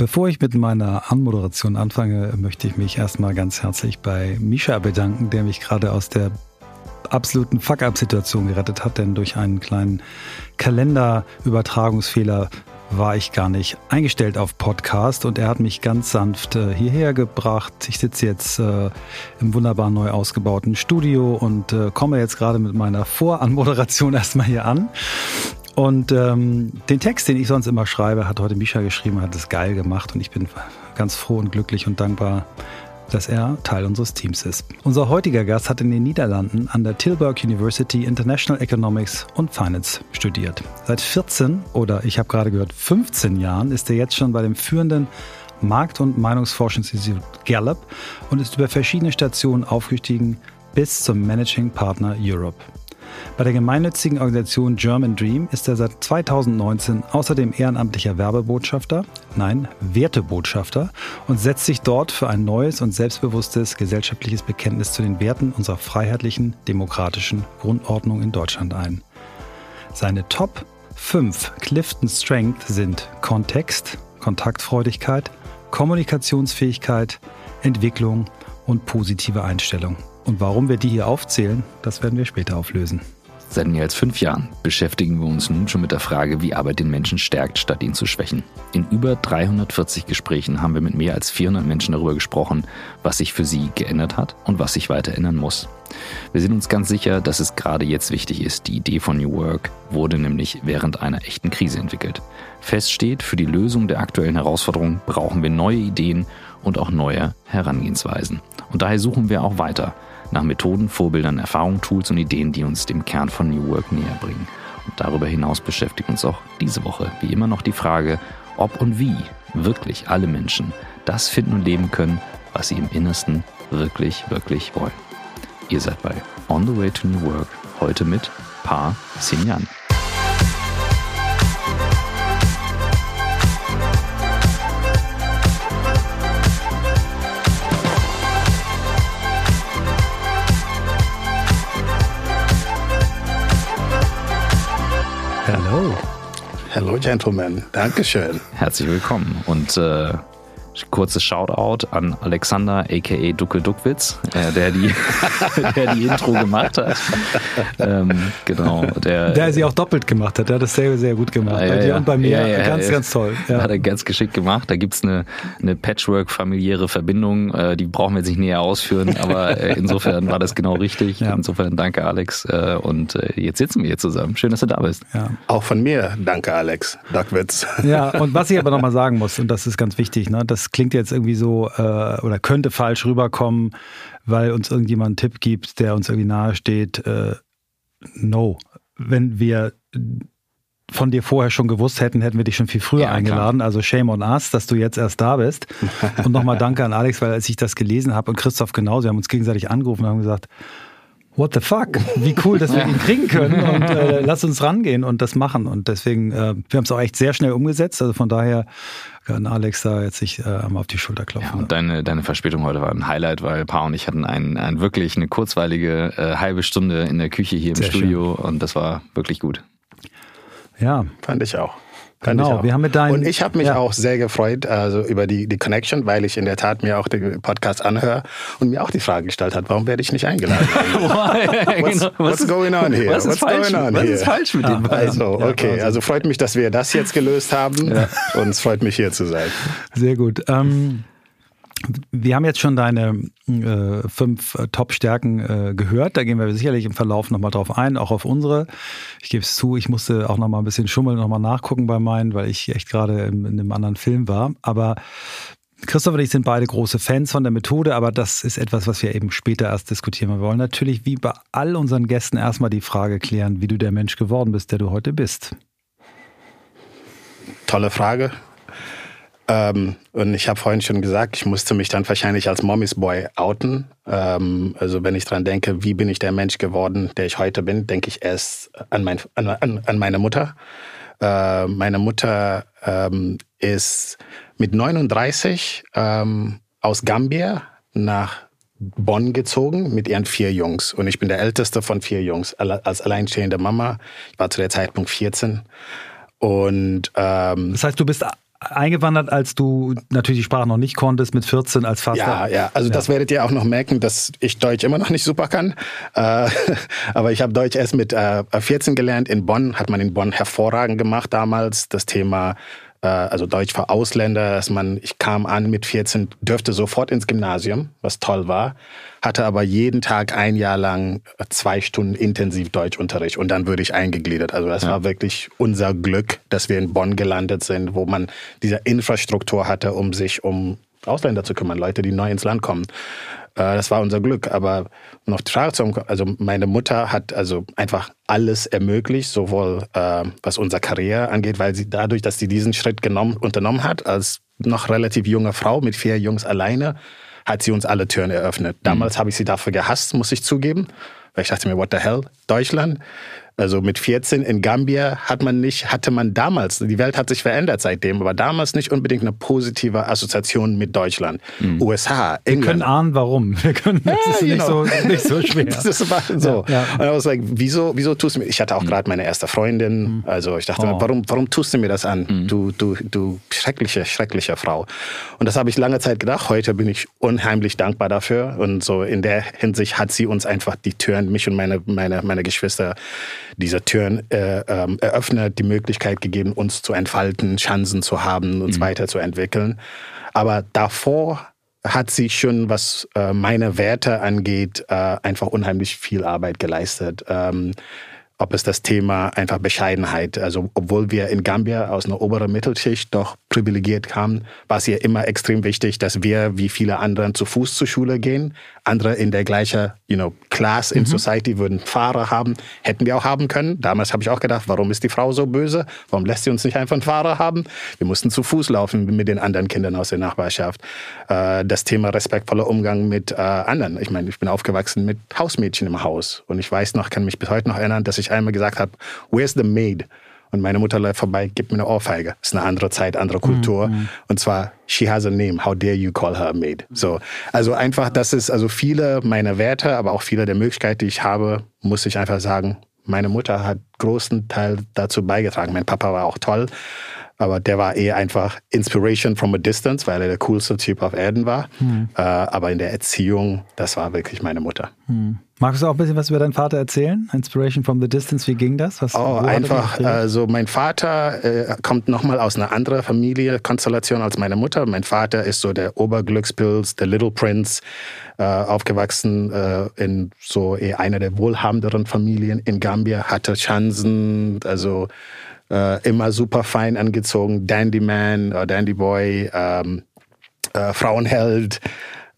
Bevor ich mit meiner Anmoderation anfange, möchte ich mich erstmal ganz herzlich bei Misha bedanken, der mich gerade aus der absoluten Fuck-up-Situation gerettet hat, denn durch einen kleinen Kalenderübertragungsfehler war ich gar nicht eingestellt auf Podcast und er hat mich ganz sanft äh, hierher gebracht. Ich sitze jetzt äh, im wunderbar neu ausgebauten Studio und äh, komme jetzt gerade mit meiner Voranmoderation erstmal hier an. Und ähm, den Text, den ich sonst immer schreibe, hat heute Misha geschrieben, hat es geil gemacht und ich bin ganz froh und glücklich und dankbar, dass er Teil unseres Teams ist. Unser heutiger Gast hat in den Niederlanden an der Tilburg University International Economics und Finance studiert. Seit 14 oder ich habe gerade gehört 15 Jahren ist er jetzt schon bei dem führenden Markt- und Meinungsforschungsinstitut Gallup und ist über verschiedene Stationen aufgestiegen bis zum Managing Partner Europe. Bei der gemeinnützigen Organisation German Dream ist er seit 2019 außerdem ehrenamtlicher Werbebotschafter, nein, Wertebotschafter und setzt sich dort für ein neues und selbstbewusstes gesellschaftliches Bekenntnis zu den Werten unserer freiheitlichen, demokratischen Grundordnung in Deutschland ein. Seine Top 5 Clifton Strength sind Kontext, Kontaktfreudigkeit, Kommunikationsfähigkeit, Entwicklung und positive Einstellung. Und warum wir die hier aufzählen, das werden wir später auflösen. Seit mehr als fünf Jahren beschäftigen wir uns nun schon mit der Frage, wie Arbeit den Menschen stärkt, statt ihn zu schwächen. In über 340 Gesprächen haben wir mit mehr als 400 Menschen darüber gesprochen, was sich für sie geändert hat und was sich weiter ändern muss. Wir sind uns ganz sicher, dass es gerade jetzt wichtig ist. Die Idee von New Work wurde nämlich während einer echten Krise entwickelt. Fest steht, für die Lösung der aktuellen Herausforderungen brauchen wir neue Ideen und auch neue Herangehensweisen. Und daher suchen wir auch weiter nach Methoden, Vorbildern, Erfahrungen, Tools und Ideen, die uns dem Kern von New Work näher bringen. Und darüber hinaus beschäftigt uns auch diese Woche wie immer noch die Frage, ob und wie wirklich alle Menschen das finden und leben können, was sie im Innersten wirklich, wirklich wollen. Ihr seid bei On the Way to New Work heute mit Pa Sinyan. Hello. Hello, Gentlemen. Dankeschön. Herzlich willkommen und äh, kurzes Shoutout an Alexander aka Ducke Duckwitz, äh, der, die, der die Intro gemacht hat. Ähm, genau. Der, Der sie auch doppelt gemacht hat, der hat das sehr, sehr gut gemacht. Ja, bei dir ja. und bei mir. Ja, ja, ganz, ja. ganz toll. Ja. Hat er ganz geschickt gemacht. Da gibt's eine, eine Patchwork-familiäre Verbindung, äh, die brauchen wir jetzt nicht näher ausführen, aber äh, insofern war das genau richtig. Ja. Insofern danke Alex äh, und äh, jetzt sitzen wir hier zusammen. Schön, dass du da bist. Ja. Auch von mir, danke Alex. Dackwitz. Ja, und was ich aber nochmal sagen muss, und das ist ganz wichtig, ne, das klingt jetzt irgendwie so äh, oder könnte falsch rüberkommen, weil uns irgendjemand einen Tipp gibt, der uns irgendwie nahe steht. Äh, no. Wenn wir von dir vorher schon gewusst hätten, hätten wir dich schon viel früher Ja, eingeladen. Also shame on us, dass du jetzt erst da bist. Und nochmal danke an Alex, weil als ich das gelesen habe und Christoph genauso, wir haben uns gegenseitig angerufen und haben gesagt, What the fuck? Wie cool, dass wir ihn kriegen können und äh, lass uns rangehen und das machen. Und deswegen, äh, wir haben es auch echt sehr schnell umgesetzt. Also von daher kann Alex da jetzt sich äh, einmal auf die Schulter klopfen. Ja, und deine, deine Verspätung heute war ein Highlight, weil Pa und ich hatten ein, ein wirklich eine kurzweilige äh, halbe Stunde in der Küche hier im Sehr Studio und das war wirklich gut. ja, Fand ich auch. Genau, wir haben mit deinen- Und ich habe mich ja. auch sehr gefreut also über die, die Connection, weil ich in der Tat mir auch den Podcast anhöre und mir auch die Frage gestellt hat, warum werde ich nicht eingeladen? What's, what's going on here? Genau. Was ist what's falsch, going on was here? ist falsch mit den beiden? Also, okay, also freut mich, dass wir das jetzt gelöst haben und es freut mich hier zu sein. sehr gut. Ähm, wir haben jetzt schon deine äh, fünf äh, Top-Stärken äh, gehört. Da gehen wir sicherlich im Verlauf nochmal drauf ein, auch auf unsere. Ich gebe es zu, ich musste auch nochmal ein bisschen schummeln, nochmal nachgucken bei meinen, weil ich echt gerade in, in einem anderen Film war. Aber Christoph und ich sind beide große Fans von der Methode, aber das ist etwas, was wir eben später erst diskutieren. Wir wollen natürlich wie bei all unseren Gästen erstmal die Frage klären, wie du der Mensch geworden bist, der du heute bist. Tolle Frage. Ähm, und ich habe vorhin schon gesagt, ich musste mich dann wahrscheinlich als Mommy's Boy outen. Ähm, also wenn ich dran denke, wie bin ich der Mensch geworden, der ich heute bin, denke ich erst an, mein, an, an, an meine Mutter. Äh, meine Mutter ähm, ist mit 39 ähm, aus Gambia nach Bonn gezogen mit ihren vier Jungs. Und ich bin der älteste von vier Jungs, als alleinstehende Mama. Ich war zu der Zeitpunkt 14. Und ähm, Das heißt, du bist eingewandert, als du natürlich die Sprache noch nicht konntest, mit 14 als Vater. Ja, ja, also ja. das werdet ihr auch noch merken, dass ich Deutsch immer noch nicht super kann. Äh, aber ich habe Deutsch erst mit äh, 14 gelernt. In Bonn hat man in Bonn hervorragend gemacht damals. Das Thema äh, also Deutsch für Ausländer, dass man, ich kam an mit 14, dürfte sofort ins Gymnasium, was toll war, hatte aber jeden Tag ein Jahr lang zwei Stunden intensiv Deutschunterricht und dann würde ich eingegliedert. Also das ja. war wirklich unser Glück, dass wir in Bonn gelandet sind, wo man diese Infrastruktur hatte, um sich um Ausländer zu kümmern, Leute, die neu ins Land kommen. Äh, das war unser Glück. Aber um auf die Frage zu kommen, also meine Mutter hat also einfach alles ermöglicht, sowohl äh, was unsere Karriere angeht, weil sie dadurch, dass sie diesen Schritt genommen, unternommen hat, als noch relativ junge Frau mit vier Jungs alleine, hat sie uns alle Türen eröffnet. Mhm. Damals mhm. habe ich sie dafür gehasst, muss ich zugeben, weil ich dachte mir, what the hell, Deutschland? Also mit 14 in Gambia hat man nicht, hatte man damals, die Welt hat sich verändert seitdem, aber damals nicht unbedingt eine positive Assoziation mit Deutschland. Mhm. USA, England. Wir können ahnen, warum. Wir können, das ja, ist nicht so, nicht so schwer. das war so. Ja, ja. Und I was like, wieso, wieso tust du mir, ich hatte auch mhm. gerade meine erste Freundin, mhm. also ich dachte, oh. warum, warum tust du mir das an? Mhm. Du, du, du schreckliche, schreckliche Frau. Und das habe ich lange Zeit gedacht. Heute bin ich unheimlich dankbar dafür. Und so in der Hinsicht hat sie uns einfach die Türen, mich und meine, meine, meine Geschwister, diese Türen äh, äh, eröffnet, die Möglichkeit gegeben, uns zu entfalten, Chancen zu haben, uns mhm. weiterzuentwickeln. Aber davor hat sie schon, was äh, meine Werte angeht, äh, einfach unheimlich viel Arbeit geleistet. Ähm, ob es das Thema einfach Bescheidenheit, also obwohl wir in Gambia aus einer oberen Mittelschicht doch privilegiert kamen, war es ihr immer extrem wichtig, dass wir wie viele anderen zu Fuß zur Schule gehen, andere in der gleichen, you know, Class in mhm. Society würden Fahrer haben, hätten wir auch haben können. Damals habe ich auch gedacht, warum ist die Frau so böse? Warum lässt sie uns nicht einfach einen Fahrer haben? Wir mussten zu Fuß laufen mit den anderen Kindern aus der Nachbarschaft. Äh, das Thema respektvoller Umgang mit äh, anderen. Ich meine, ich bin aufgewachsen mit Hausmädchen im Haus und ich weiß noch, kann mich bis heute noch erinnern, dass ich einmal gesagt habe, where's the maid? Und meine Mutter läuft vorbei, gibt mir eine Ohrfeige. Das ist eine andere Zeit, andere Kultur. Mhm. Und zwar, she has a name. How dare you call her a maid? So. Also einfach, das ist, also viele meiner Werte, aber auch viele der Möglichkeiten, die ich habe, muss ich einfach sagen, meine Mutter hat großen Teil dazu beigetragen. Mein Papa war auch toll. Aber der war eher einfach Inspiration from a distance, weil er der coolste Typ auf Erden war. Mhm. Aber in der Erziehung, das war wirklich meine Mutter. Mhm. Magst du auch ein bisschen was über deinen Vater erzählen? Inspiration from the Distance, wie ging das? Was, oh, einfach, also mein Vater äh, kommt nochmal aus einer anderen Familienkonstellation als meine Mutter. Mein Vater ist so der Oberglückspilz, der Little Prince, äh, aufgewachsen äh, in so eher einer der wohlhabenderen Familien in Gambia, hatte Chancen, also äh, immer super fein angezogen, Dandy Man, äh, Dandy Boy, ähm, äh, Frauenheld,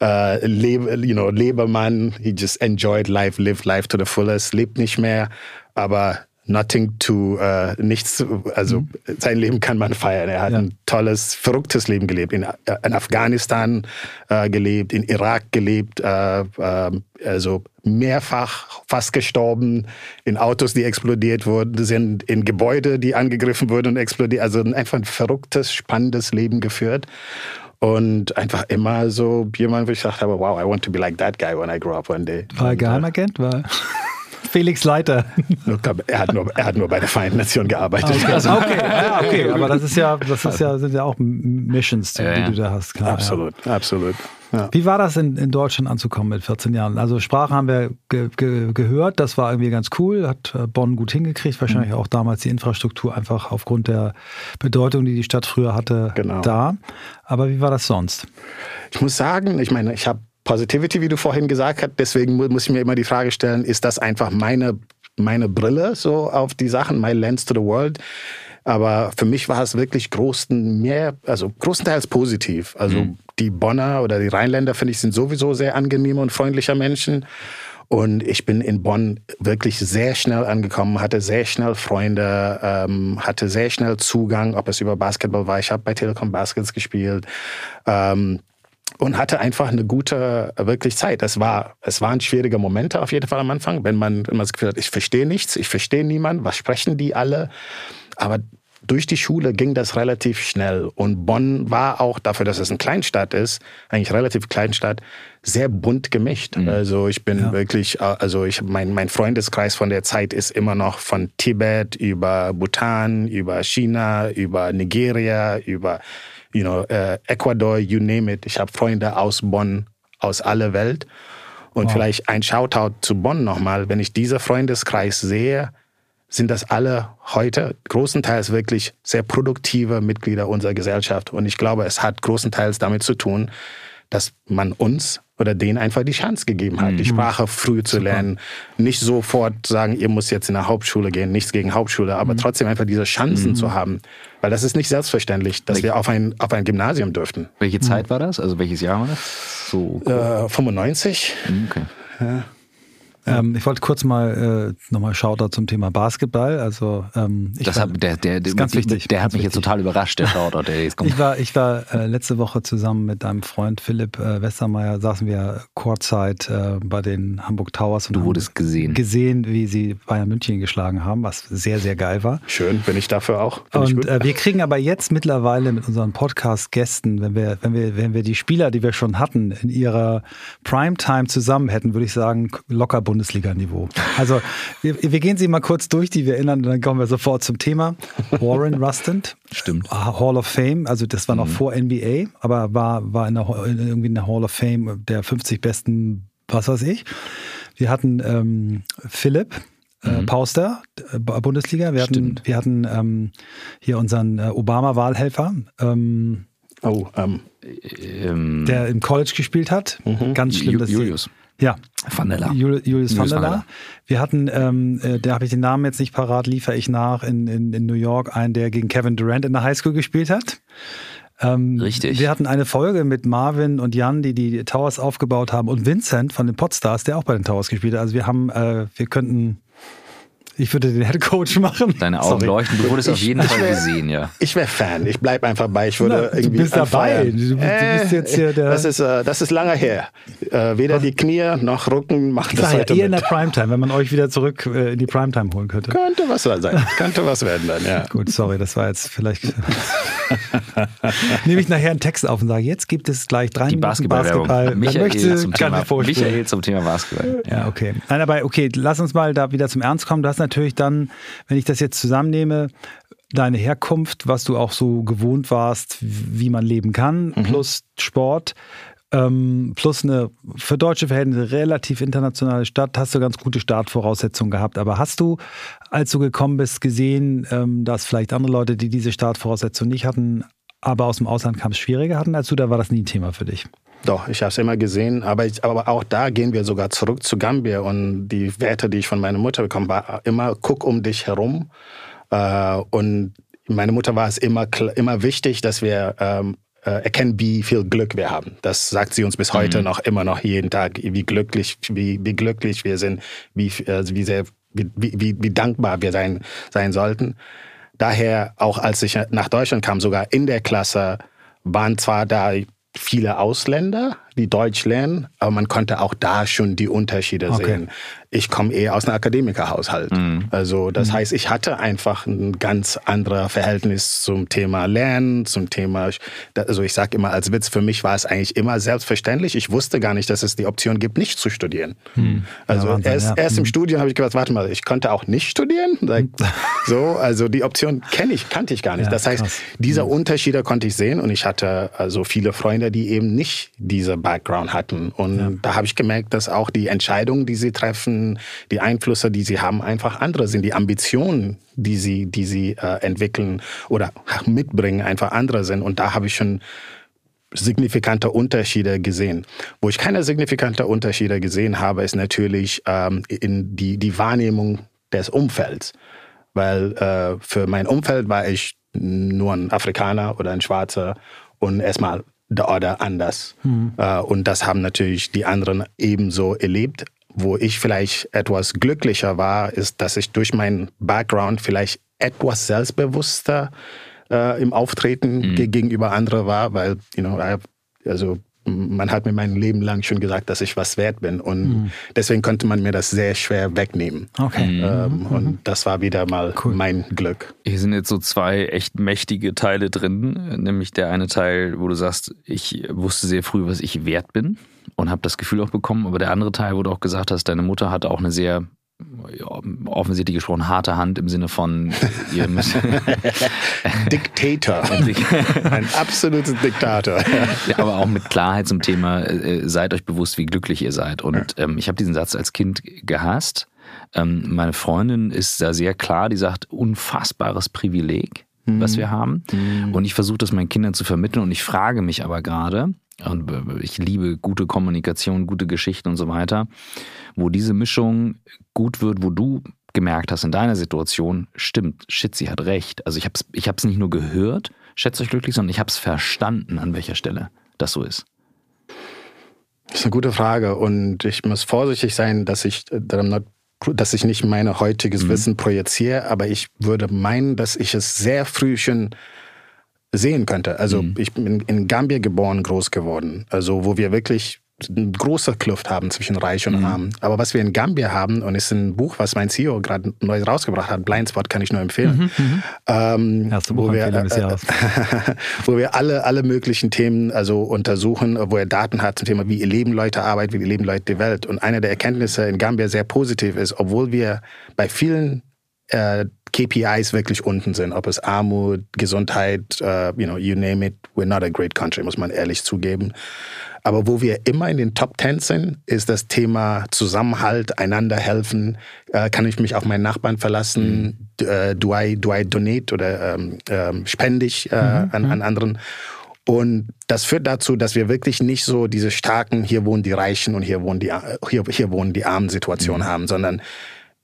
äh, Lebe, you know, Lebermann. He just enjoyed life, lived life to the fullest, lebt nicht mehr, aber nothing to, äh, nichts, also mhm. sein Leben kann man feiern. Er hat ja. ein tolles, verrücktes Leben gelebt, in, äh, in Afghanistan äh, gelebt, in Irak gelebt, also mehrfach fast gestorben, in Autos, die explodiert wurden, sind in Gebäude, die angegriffen wurden und explodiert, also einfach ein verrücktes, spannendes Leben geführt. Und einfach immer so jemand, wo ich dachte, wow, I want to be like that guy when I grow up one day. War er Geheimagent? War Felix Leiter. Er hat nur, er hat nur bei der Vereinten Nation gearbeitet. Okay, also, okay. Ja, okay. aber das ist ja, das ist ja, sind ja auch Missions, die, ja, ja. du da hast. Klar, absolut, ja. Wie war das in, in Deutschland anzukommen mit 14 Jahren? Also Sprache haben wir ge, ge, gehört, das war irgendwie ganz cool, hat äh, Bonn gut hingekriegt, wahrscheinlich mhm. auch damals die Infrastruktur einfach aufgrund der Bedeutung, die die Stadt früher hatte, genau. da. Aber wie war das sonst? Ich muss sagen, ich meine, ich habe Positivity, wie du vorhin gesagt hast. Deswegen muss ich mir immer die Frage stellen, ist das einfach meine, meine Brille so auf die Sachen, my lens to the world? Aber für mich war es wirklich großen mehr, also großenteils positiv. Also mhm. Die Bonner oder die Rheinländer, finde ich, sind sowieso sehr angenehme und freundliche Menschen. Und ich bin in Bonn wirklich sehr schnell angekommen, hatte sehr schnell Freunde, ähm, hatte sehr schnell Zugang, ob es über Basketball war. Ich habe bei Telekom Baskets gespielt. Ähm, und hatte einfach eine gute, wirklich Zeit. Es war, es waren schwierige Momente auf jeden Fall am Anfang, wenn man immer das Gefühl hat, ich verstehe nichts, ich verstehe niemanden, was sprechen die alle? Aber durch die Schule ging das relativ schnell. Und Bonn war auch dafür, dass es eine Kleinstadt ist, eigentlich relativ Kleinstadt, sehr bunt gemischt. Mhm. Also ich bin ja. wirklich, äh, also ich, mein, mein Freundeskreis von der Zeit ist immer noch von Tibet über Bhutan, über China, über Nigeria, über you know, uh, Ecuador, you name it. Ich habe Freunde aus Bonn, aus aller Welt. Und wow. vielleicht ein Shoutout zu Bonn nochmal. Wenn ich diesen Freundeskreis sehe, sind das alle heute großenteils wirklich sehr produktive Mitglieder unserer Gesellschaft. Und ich glaube, es hat großenteils damit zu tun, dass man uns oder denen einfach die Chance gegeben hat, mhm. die Sprache früh zu Super. lernen. Nicht sofort sagen, ihr müsst jetzt in eine Hauptschule gehen, nichts gegen Hauptschule, aber mhm. trotzdem einfach diese Chancen mhm. zu haben. Weil das ist nicht selbstverständlich, dass Welche? wir auf ein, auf ein Gymnasium dürften. Welche Zeit war das? Also welches Jahr war das? So cool. äh, 95. Mhm, okay. Ja. Ähm, ich wollte kurz mal äh, nochmal Shoutout zum Thema Basketball. Also ähm, ich das war, hat, der, der, der, ganz wichtig, der hat mich wichtig. jetzt total überrascht, der Shoutout, der jetzt kommt. Ich war, ich war äh, letzte Woche zusammen mit deinem Freund Philipp äh, Westermeier, saßen wir Kurzzeit äh, bei den Hamburg Towers und du wurdest gesehen. gesehen, wie sie Bayern München geschlagen haben, was sehr, sehr geil war. Schön, bin ich dafür auch. Bin und äh, wir kriegen aber jetzt mittlerweile mit unseren Podcast-Gästen, wenn wir, wenn wir, wenn wir die Spieler, die wir schon hatten, in ihrer Primetime zusammen hätten, würde ich sagen, locker Bundesliga-Niveau. Also wir, wir, gehen sie mal kurz durch, die wir erinnern, und dann kommen wir sofort zum Thema. Warren Rustant. Stimmt. Hall of Fame, also das war noch mhm. vor NBA, aber war, war in der, irgendwie in der Hall of Fame der 50 besten, was weiß ich. Wir hatten ähm, Philipp, äh, mhm. Pauster, äh, Bundesliga. Wir hatten, wir hatten ähm, hier unseren äh, Obama-Wahlhelfer. Ähm, oh, ähm, der im College gespielt hat. Mhm. Ganz schlimm. Julius. Ja. Vandela. Julius, Julius Vandela. Wir hatten, ähm, äh, da habe ich den Namen jetzt nicht parat, liefere ich nach, in, in, in New York, einen, der gegen Kevin Durant in der Highschool gespielt hat. Ähm, Richtig. Wir hatten eine Folge mit Marvin und Jan, die die Towers aufgebaut haben, und Vincent von den Podstars, der auch bei den Towers gespielt hat. Also wir haben, äh, wir könnten ich würde den Head Coach machen. Deine Augen Sorry. leuchten. Du wurdest ich, auf jeden Fall wär, gesehen, ja. Ich wäre Fan. Ich bleibe einfach bei. Ich würde Na, irgendwie. Du bist dabei. Du, du bist jetzt hier der. Das ist, äh, das ist lange her. Äh, weder Was? die Knie noch Rücken machen das heute. Eher in der Primetime, wenn man euch wieder zurück äh, in die Primetime holen könnte. Könnte was sein. Könnte was werden dann, ja. Gut, sorry, das war jetzt vielleicht. Nehme ich nachher einen Text auf und sage, jetzt gibt es gleich drei die Minuten Basketball. Michael, zum Thema, Michael zum Thema Basketball. Ja, okay. Nein, aber okay, lass uns mal da wieder zum Ernst kommen. Du hast natürlich dann wenn ich das jetzt zusammennehme, deine Herkunft, was du auch so gewohnt warst, wie man leben kann, mhm. plus Sport, ähm, plus eine für deutsche Verhältnisse relativ internationale Stadt, hast du ganz gute Startvoraussetzungen gehabt. Aber hast du, als du gekommen bist, gesehen, ähm, dass vielleicht andere Leute, die diese Startvoraussetzungen nicht hatten, aber aus dem Ausland kam, es schwieriger hatten als du, da war das nie ein Thema für dich? Doch, ich habe es immer gesehen, aber, ich, aber auch da gehen wir sogar zurück zu Gambia und die Werte, die ich von meiner Mutter bekommen, war immer, guck um dich herum. Äh, und meine Mutter war es immer, immer wichtig, dass wir ähm, äh, erkennen, wie viel Glück wir haben. Das sagt sie uns bis heute mhm. noch immer noch jeden Tag, wie glücklich, wie, wie glücklich wir sind, wie, äh, wie sehr, wie, wie, wie dankbar wir sein, sein sollten. Daher, auch als ich nach Deutschland kam, sogar in der Klasse, waren zwar da viele Ausländer, die Deutsch lernen, aber man konnte auch da schon die Unterschiede okay. sehen ich komme eher aus einem Akademikerhaushalt. Mhm. Also das mhm. heißt, ich hatte einfach ein ganz anderes Verhältnis zum Thema Lernen, zum Thema, also ich sage immer als Witz, für mich war es eigentlich immer selbstverständlich. Ich wusste gar nicht, dass es die Option gibt, nicht zu studieren. Mhm. Also ja, Wahnsinn, erst, ja. erst im mhm. Studium habe ich gedacht, warte mal, ich konnte auch nicht studieren. so, also die Option kenne ich, kannte ich gar nicht. Ja, das heißt, krass. diese mhm. Unterschiede konnte ich sehen und ich hatte also viele Freunde, die eben nicht diese Background hatten. Und da habe ich gemerkt, dass auch die Entscheidungen, die sie treffen, die Einflüsse, die sie haben, einfach andere sind. Die Ambitionen, die sie, die sie äh, entwickeln oder mitbringen, einfach andere sind. Und da habe ich schon signifikante Unterschiede gesehen. Wo ich keine signifikante Unterschiede gesehen habe, ist natürlich ähm, in die, die Wahrnehmung des Umfelds. Weil äh, für mein Umfeld war ich nur ein Afrikaner oder ein Schwarzer und erstmal der Order anders. Mhm. Und das haben natürlich die anderen ebenso erlebt. Wo ich vielleicht etwas glücklicher war, ist, dass ich durch meinen Background vielleicht etwas selbstbewusster äh, im Auftreten mhm. gegenüber anderen war, weil, you know, also man hat mir mein Leben lang schon gesagt, dass ich was wert bin. Und mhm. deswegen konnte man mir das sehr schwer wegnehmen. Okay. Ähm, mhm. Und das war wieder mal cool. mein Glück. Hier sind jetzt so zwei echt mächtige Teile drin. Nämlich der eine Teil, wo du sagst, ich wusste sehr früh, was ich wert bin und habe das Gefühl auch bekommen. Aber der andere Teil, wo du auch gesagt hast, deine Mutter hatte auch eine sehr offensichtlich gesprochen harte Hand im Sinne von ihr Diktator. Ein absoluter Diktator. ja, aber auch mit Klarheit zum Thema, äh, seid euch bewusst, wie glücklich ihr seid. Und ähm, ich habe diesen Satz als Kind gehasst. Ähm, meine Freundin ist da sehr klar, die sagt, unfassbares Privileg, mhm. was wir haben. Mhm. Und ich versuche das meinen Kindern zu vermitteln und ich frage mich aber gerade, und ich liebe gute Kommunikation, gute Geschichten und so weiter, wo diese Mischung gut wird, wo du gemerkt hast in deiner Situation, stimmt, shit, sie hat recht. Also ich habe es ich hab's nicht nur gehört, schätze euch glücklich, sondern ich habe es verstanden, an welcher Stelle das so ist. Das ist eine gute Frage und ich muss vorsichtig sein, dass ich, dass ich nicht mein heutiges mhm. Wissen projiziere, aber ich würde meinen, dass ich es sehr früh schon sehen könnte. Also mhm. ich bin in Gambia geboren, groß geworden. Also wo wir wirklich eine große Kluft haben zwischen Reich und mhm. Arm. Aber was wir in Gambia haben, und ist ein Buch, was mein CEO gerade neu rausgebracht hat, Blindspot kann ich nur empfehlen. Mhm, mhm. ähm, wo wir, äh, wo wir alle, alle möglichen Themen also untersuchen, wo er Daten hat zum Thema, wie leben Leute Arbeit, wie leben Leute die Welt. Und eine der Erkenntnisse in Gambia sehr positiv ist, obwohl wir bei vielen äh, KPIs wirklich unten sind, ob es Armut, Gesundheit, uh, you know, you name it, we're not a great country, muss man ehrlich zugeben. Aber wo wir immer in den Top Ten sind, ist das Thema Zusammenhalt, einander helfen. Äh, kann ich mich auf meinen Nachbarn verlassen? Mhm. Äh, do, I, do I donate oder ähm, ähm, spende ich äh, mhm. an, an mhm. anderen? Und das führt dazu, dass wir wirklich nicht so diese starken, hier wohnen die Reichen und hier wohnen die, hier, hier wohnen die armen Situation mhm. haben, sondern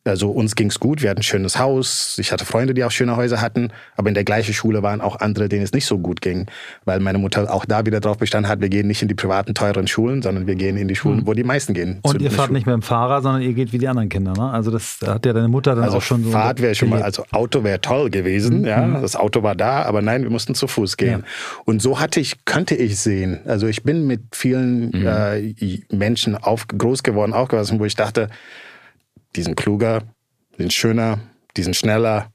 also uns ging's gut, wir hatten ein schönes Haus, ich hatte Freunde, die auch schöne Häuser hatten, aber in der gleichen Schule waren auch andere, denen es nicht so gut ging, weil meine Mutter auch da wieder drauf bestanden hat, wir gehen nicht in die privaten, teuren Schulen, sondern wir gehen in die Schulen, mhm. wo die meisten gehen. Und ihr fahrt nicht mit dem Fahrrad, sondern ihr geht wie die anderen Kinder, ne? Also das hat ja deine Mutter dann also auch schon so... Fahrt wäre schon mal, also Auto wäre toll gewesen, mhm. ja, das Auto war da, aber nein, wir mussten zu Fuß gehen. Ja. Und so hatte ich, könnte ich sehen, also ich bin mit vielen mhm. äh, Menschen auf, groß geworden, aufgewachsen, wo ich dachte, die sind kluger, die sind schöner, die sind schneller,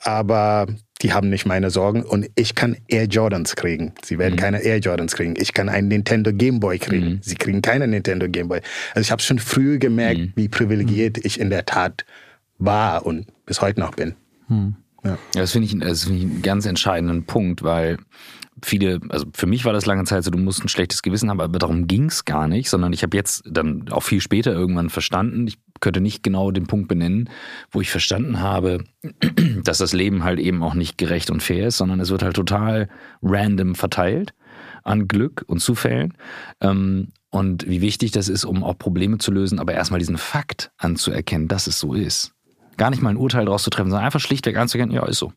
aber die haben nicht meine Sorgen und ich kann Air Jordans kriegen. Sie werden mhm. keine Air Jordans kriegen. Ich kann einen Nintendo Game Boy kriegen. Mhm. Sie kriegen keine Nintendo Game Boy. Also ich habe schon früh gemerkt, mhm. wie privilegiert ich in der Tat war und bis heute noch bin. Mhm. Ja. Das finde ich, find ich einen ganz entscheidenden Punkt, weil viele, also für mich war das lange Zeit so, du musst ein schlechtes Gewissen haben, aber darum ging es gar nicht, sondern ich habe jetzt dann auch viel später irgendwann verstanden, ich könnte nicht genau den Punkt benennen, wo ich verstanden habe, dass das Leben halt eben auch nicht gerecht und fair ist, sondern es wird halt total random verteilt an Glück und Zufällen. Ähm, und wie wichtig das ist, um auch Probleme zu lösen, aber erstmal diesen Fakt anzuerkennen, dass es so ist. Gar nicht mal ein Urteil daraus zu treffen, sondern einfach schlichtweg anzuerkennen, ja, ist so.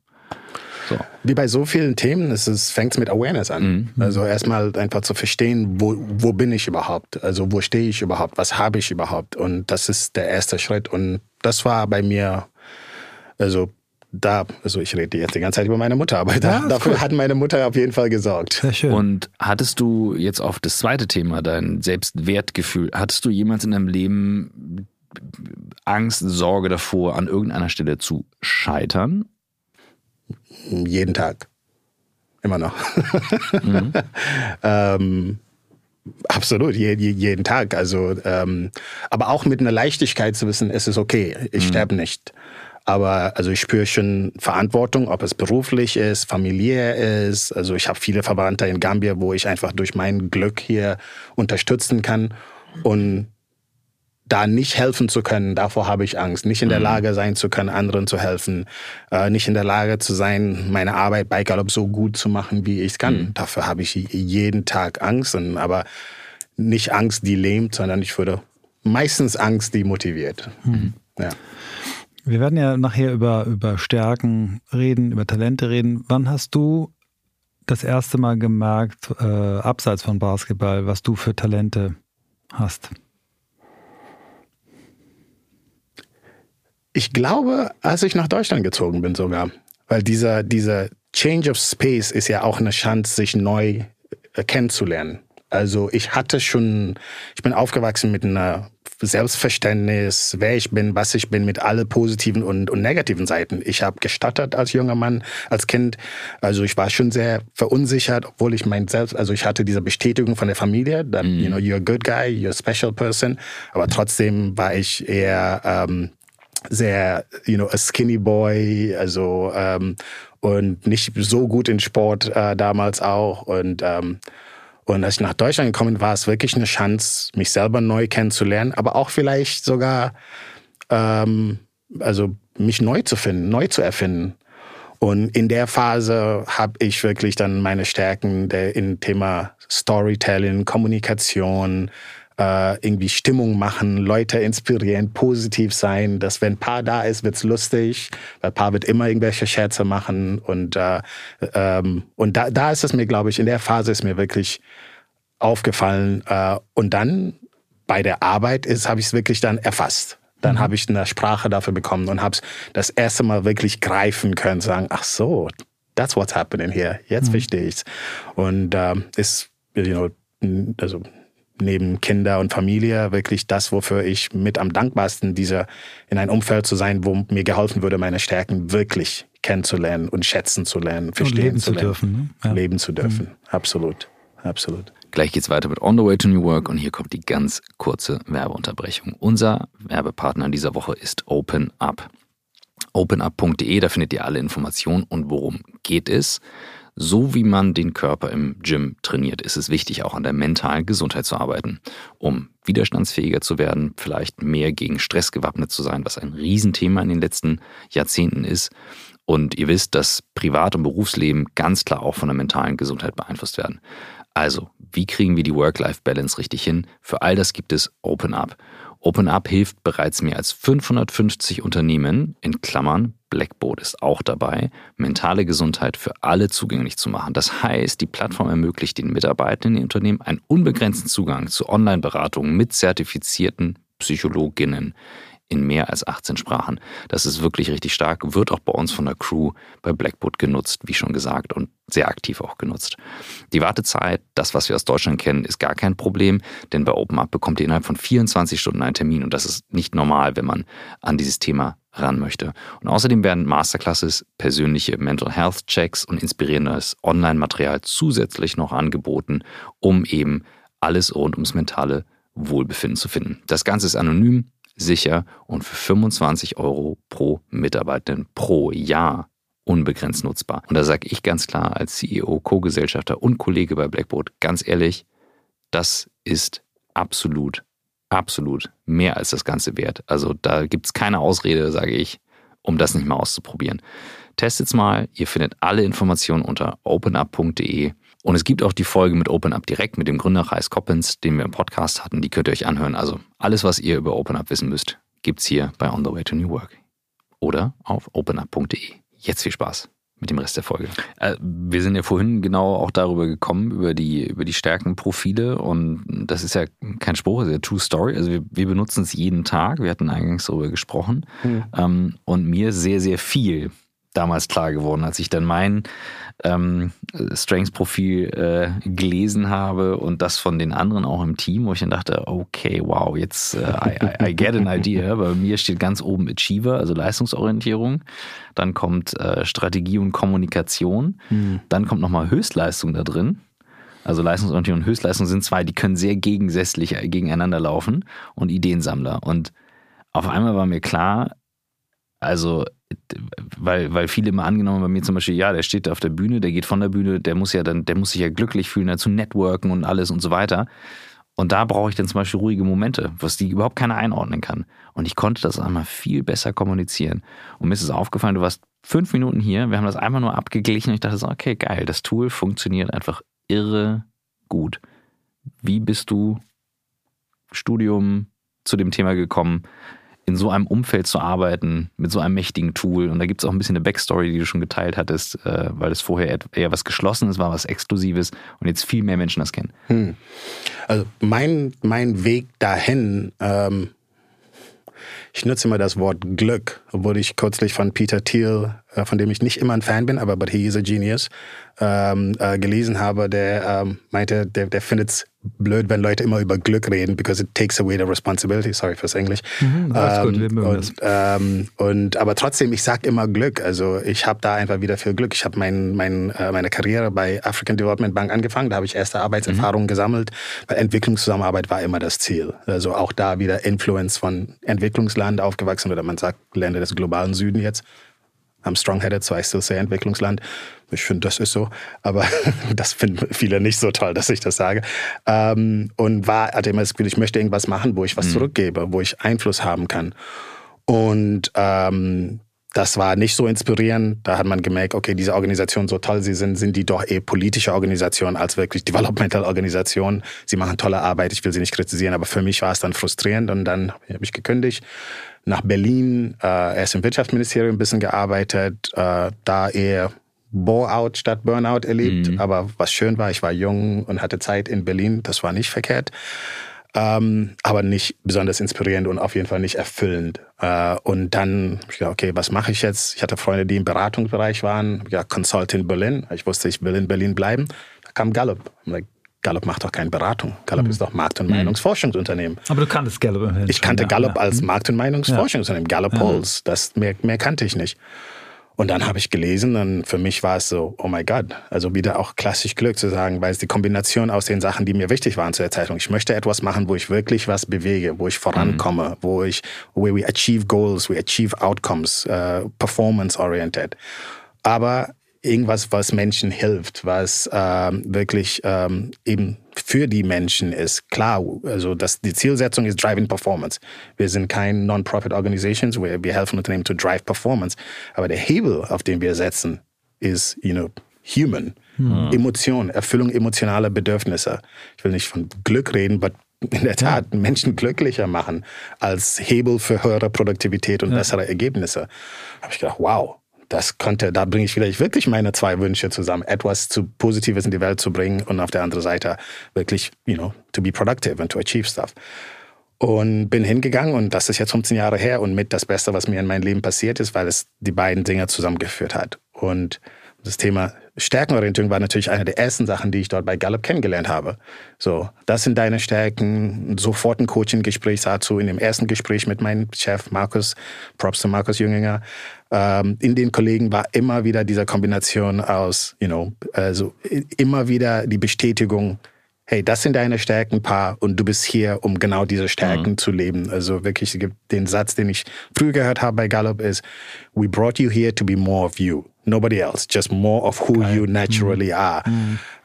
So. Wie bei so vielen Themen ist es, fängt es mit Awareness an. Mhm. Also erstmal einfach zu verstehen, wo, wo bin ich überhaupt? Also wo stehe ich überhaupt? Was habe ich überhaupt? Und das ist der erste Schritt. Und das war bei mir, also da, also ich rede jetzt die ganze Zeit über meine Mutter, aber da, ja, dafür cool. hat meine Mutter auf jeden Fall gesorgt. Sehr schön. Und hattest du jetzt auf das zweite Thema, dein Selbstwertgefühl, hattest du jemals in deinem Leben Angst, Sorge davor, an irgendeiner Stelle zu scheitern? Jeden Tag. Immer noch. Mhm. ähm, absolut, je, je, jeden Tag. Also, ähm, aber auch mit einer Leichtigkeit zu wissen, es ist okay, ich mhm. sterbe nicht. Aber also ich spüre schon Verantwortung, ob es beruflich ist, familiär ist. Also ich habe viele Verwandte in Gambia, wo ich einfach durch mein Glück hier unterstützen kann. Und da nicht helfen zu können, davor habe ich Angst. Nicht in der mhm. Lage sein zu können, anderen zu helfen. Äh, nicht in der Lage zu sein, meine Arbeit bei Gallup so gut zu machen, wie ich es kann. Mhm. Dafür habe ich jeden Tag Angst. Und, aber nicht Angst, die lähmt, sondern ich würde meistens Angst, die motiviert. Mhm. Ja. Wir werden ja nachher über, über Stärken reden, über Talente reden. Wann hast du das erste Mal gemerkt, äh, abseits von Basketball, was du für Talente hast? Ich glaube, als ich nach Deutschland gezogen bin sogar, weil dieser, dieser Change of Space ist ja auch eine Chance, sich neu äh, kennenzulernen. Also ich hatte schon, ich bin aufgewachsen mit einer Selbstverständnis, wer ich bin, was ich bin, mit alle positiven und, und negativen Seiten. Ich habe gestottert als junger Mann, als Kind. Also ich war schon sehr verunsichert, obwohl ich mein Selbst, also ich hatte diese Bestätigung von der Familie, that, mm. you know, you're a good guy, you're a special person. Aber trotzdem war ich eher ähm, sehr, you know, a skinny boy, also ähm, und nicht so gut in Sport äh, damals auch und ähm, und als ich nach Deutschland gekommen bin, war es wirklich eine Chance, mich selber neu kennenzulernen, aber auch vielleicht sogar, ähm, also mich neu zu finden, neu zu erfinden. Und in der Phase habe ich wirklich dann meine Stärken der, in Thema Storytelling, Kommunikation, äh, irgendwie Stimmung machen, Leute inspirieren, positiv sein, dass wenn Paar da ist, wird's lustig, weil Paar wird immer irgendwelche Scherze machen und äh, ähm, und da, da ist es mir, glaube ich, in der Phase ist mir wirklich aufgefallen äh, und dann bei der Arbeit ist, habe ich es wirklich dann erfasst. Dann mhm. habe ich eine Sprache dafür bekommen und habe es das erste Mal wirklich greifen können, sagen, ach so, that's what's happening here. Jetzt mhm. verstehe ich's. Und äh, ist, you know, also neben Kinder und Familie wirklich das, wofür ich mit am dankbarsten, dieser in ein Umfeld zu sein, wo mir geholfen würde, meine Stärken wirklich kennenzulernen und schätzen zu lernen, verstehen leben zu, lernen. Dürfen, ne? ja. Leben zu dürfen. Mhm. Absolut. Absolut. Gleich geht's weiter mit On the Way to New Work und hier kommt die ganz kurze Werbeunterbrechung. Unser Werbepartner in dieser Woche ist Open Up. OpenUp.de, da findet ihr alle Informationen und worum geht es. So wie man den Körper im Gym trainiert, ist es wichtig, auch an der mentalen Gesundheit zu arbeiten, um widerstandsfähiger zu werden, vielleicht mehr gegen Stress gewappnet zu sein, was ein Riesenthema in den letzten Jahrzehnten ist. Und ihr wisst, dass Privat- und Berufsleben ganz klar auch von der mentalen Gesundheit beeinflusst werden. Also, wie kriegen wir die Work-Life-Balance richtig hin? Für all das gibt es Open Up. OpenUp hilft bereits mehr als 550 Unternehmen, in Klammern, Blackboard ist auch dabei, mentale Gesundheit für alle zugänglich zu machen. Das heißt, die Plattform ermöglicht den Mitarbeitenden in den Unternehmen einen unbegrenzten Zugang zu Online-Beratungen mit zertifizierten Psychologinnen in mehr als 18 Sprachen. Das ist wirklich richtig stark, wird auch bei uns von der Crew bei Blackboard genutzt, wie schon gesagt, und sehr aktiv auch genutzt. Die Wartezeit, das, was wir aus Deutschland kennen, ist gar kein Problem, denn bei OpenUp bekommt ihr innerhalb von 24 Stunden einen Termin und das ist nicht normal, wenn man an dieses Thema ran möchte. Und außerdem werden Masterclasses, persönliche Mental Health Checks und inspirierendes Online-Material zusätzlich noch angeboten, um eben alles rund ums mentale Wohlbefinden zu finden. Das Ganze ist anonym, sicher und für 25 Euro pro Mitarbeitenden pro Jahr unbegrenzt nutzbar. Und da sage ich ganz klar als CEO, Co-Gesellschafter und Kollege bei Blackboard ganz ehrlich, das ist absolut, absolut mehr als das Ganze wert. Also da gibt es keine Ausrede, sage ich, um das nicht mal auszuprobieren. Testet's mal, ihr findet alle Informationen unter openup.de und es gibt auch die Folge mit OpenUp direkt mit dem Gründer Reis Coppens, den wir im Podcast hatten. Die könnt ihr euch anhören. Also alles, was ihr über OpenUp wissen müsst, gibt's hier bei On the Way to New Work. Oder auf openup.de. Jetzt viel Spaß mit dem Rest der Folge. Äh, wir sind ja vorhin genau auch darüber gekommen, über die, über die Stärkenprofile und das ist ja kein Spruch, das ist ja True Story. Also wir, wir benutzen es jeden Tag, wir hatten eingangs darüber gesprochen mhm. ähm, und mir sehr, sehr viel damals klar geworden, als ich dann mein ähm, Strengths-Profil äh, gelesen habe und das von den anderen auch im Team, wo ich dann dachte, okay, wow, jetzt äh, I, I, I, get an idea. Bei mir steht ganz oben Achiever, also Leistungsorientierung. Dann kommt äh, Strategie und Kommunikation. Mhm. Dann kommt nochmal Höchstleistung da drin. Also Leistungsorientierung und Höchstleistung sind zwei, die können sehr gegensätzlich äh, gegeneinander laufen und Ideensammler. Und auf einmal war mir klar, also weil, weil viele immer angenommen bei mir zum Beispiel, ja, der steht auf der Bühne, der geht von der Bühne, der muss ja dann, der muss sich ja glücklich fühlen, dazu networken und alles und so weiter. Und da brauche ich dann zum Beispiel ruhige Momente, was die überhaupt keiner einordnen kann. Und ich konnte das einmal viel besser kommunizieren. Und mir ist es aufgefallen, du warst fünf Minuten hier, wir haben das einfach nur abgeglichen und ich dachte so, okay, geil, das Tool funktioniert einfach irre gut. Wie bist du Studium zu dem Thema gekommen? In so einem Umfeld zu arbeiten, mit so einem mächtigen Tool. Und da gibt es auch ein bisschen eine Backstory, die du schon geteilt hattest, äh, weil es vorher eher was Geschlossenes war, was Exklusives und jetzt viel mehr Menschen das kennen. Hm. Also mein, mein Weg dahin, ähm, ich nutze immer das Wort Glück, obwohl ich kürzlich von Peter Thiel, äh, von dem ich nicht immer ein Fan bin, aber but he is a genius, ähm, äh, gelesen habe, der ähm, meinte, der, der findet es blöd, wenn Leute immer über Glück reden, because it takes away the responsibility. Sorry fürs Englisch. Mhm, ähm, gut, wir mögen und, ähm, und aber trotzdem, ich sag immer Glück. Also ich habe da einfach wieder viel Glück. Ich habe mein, mein, äh, meine Karriere bei African Development Bank angefangen. Da habe ich erste Arbeitserfahrungen gesammelt. Weil Entwicklungszusammenarbeit war immer das Ziel. Also auch da wieder Influence von Entwicklungsland aufgewachsen oder man sagt Länder des globalen Süden jetzt. I'm strong-headed, so I still say Entwicklungsland. Ich finde, das ist so. Aber das finden viele nicht so toll, dass ich das sage. Ähm, und war, hatte immer das Gefühl, ich möchte irgendwas machen, wo ich was zurückgebe, wo ich Einfluss haben kann. Und ähm, das war nicht so inspirierend. Da hat man gemerkt, okay, diese Organisationen, so toll sie sind, sind die doch eher politische Organisationen als wirklich Developmental Organisationen. Sie machen tolle Arbeit, ich will sie nicht kritisieren, aber für mich war es dann frustrierend und dann habe ich gekündigt nach Berlin, äh, erst im Wirtschaftsministerium ein bisschen gearbeitet, äh, da eher Bore-out statt Burnout erlebt. Aber was schön war, ich war jung und hatte Zeit in Berlin, das war nicht verkehrt. Ähm, aber nicht besonders inspirierend und auf jeden Fall nicht erfüllend. Äh, und dann, ja, okay, was mache ich jetzt? Ich hatte Freunde, die im Beratungsbereich waren, ja, Consult in Berlin. Ich wusste, ich will in Berlin bleiben. Da kam Gallup. I'm like, Gallup macht doch keine Beratung. Gallup ist doch Markt- und Meinungsforschungsunternehmen. Aber du kanntest Gallup immerhin Ich schon, kannte ja, Gallup ja. als Markt- und Meinungsforschungsunternehmen, Gallup Polls. Das, mehr, mehr kannte ich nicht. Und dann habe ich gelesen und für mich war es so, oh my God, also wieder auch klassisch Glück zu sagen, weil es die Kombination aus den Sachen, die mir wichtig waren zu der Zeitung. Ich möchte etwas machen, wo ich wirklich was bewege, wo ich vorankomme, wo ich, where we achieve goals, we achieve outcomes, uh, performance oriented. Aber irgendwas, was Menschen hilft, was ähm, wirklich ähm, eben für die Menschen ist. Klar, also das, die Zielsetzung ist Driving Performance. Wir sind kein Non-Profit Organizations, wir, wir helfen Unternehmen to drive Performance. Aber der Hebel, auf den wir setzen, ist, you know, human. Emotion, Erfüllung emotionaler Bedürfnisse. Ich will nicht von Glück reden, aber in der Tat Menschen glücklicher machen als Hebel für höhere Produktivität und bessere Ergebnisse. habe ich gedacht, wow, das konnte, da bringe ich vielleicht wirklich meine zwei Wünsche zusammen, etwas zu Positives in die Welt zu bringen und auf der anderen Seite wirklich, you know, to be productive and to achieve stuff. Und bin hingegangen und das ist jetzt 15 Jahre her und mit das Beste, was mir in meinem Leben passiert ist, weil es die beiden Dinge zusammengeführt hat. Und das Thema Stärkenorientierung war natürlich eine der ersten Sachen, die ich dort bei Gallup kennengelernt habe. So, das sind deine Stärken. Sofort ein Coaching-Gespräch dazu. In dem ersten Gespräch mit meinem Chef Markus, Props zu Markus Jünginger, ähm, in den Kollegen war immer wieder diese Kombination aus, you know, also immer wieder die Bestätigung, hey, das sind deine Stärken, Paar, und du bist hier, um genau diese Stärken zu leben. Also wirklich, es gibt den Satz, den ich früher gehört habe bei Gallup ist, we brought you here to be more of you. Nobody else, just more of who you naturally are.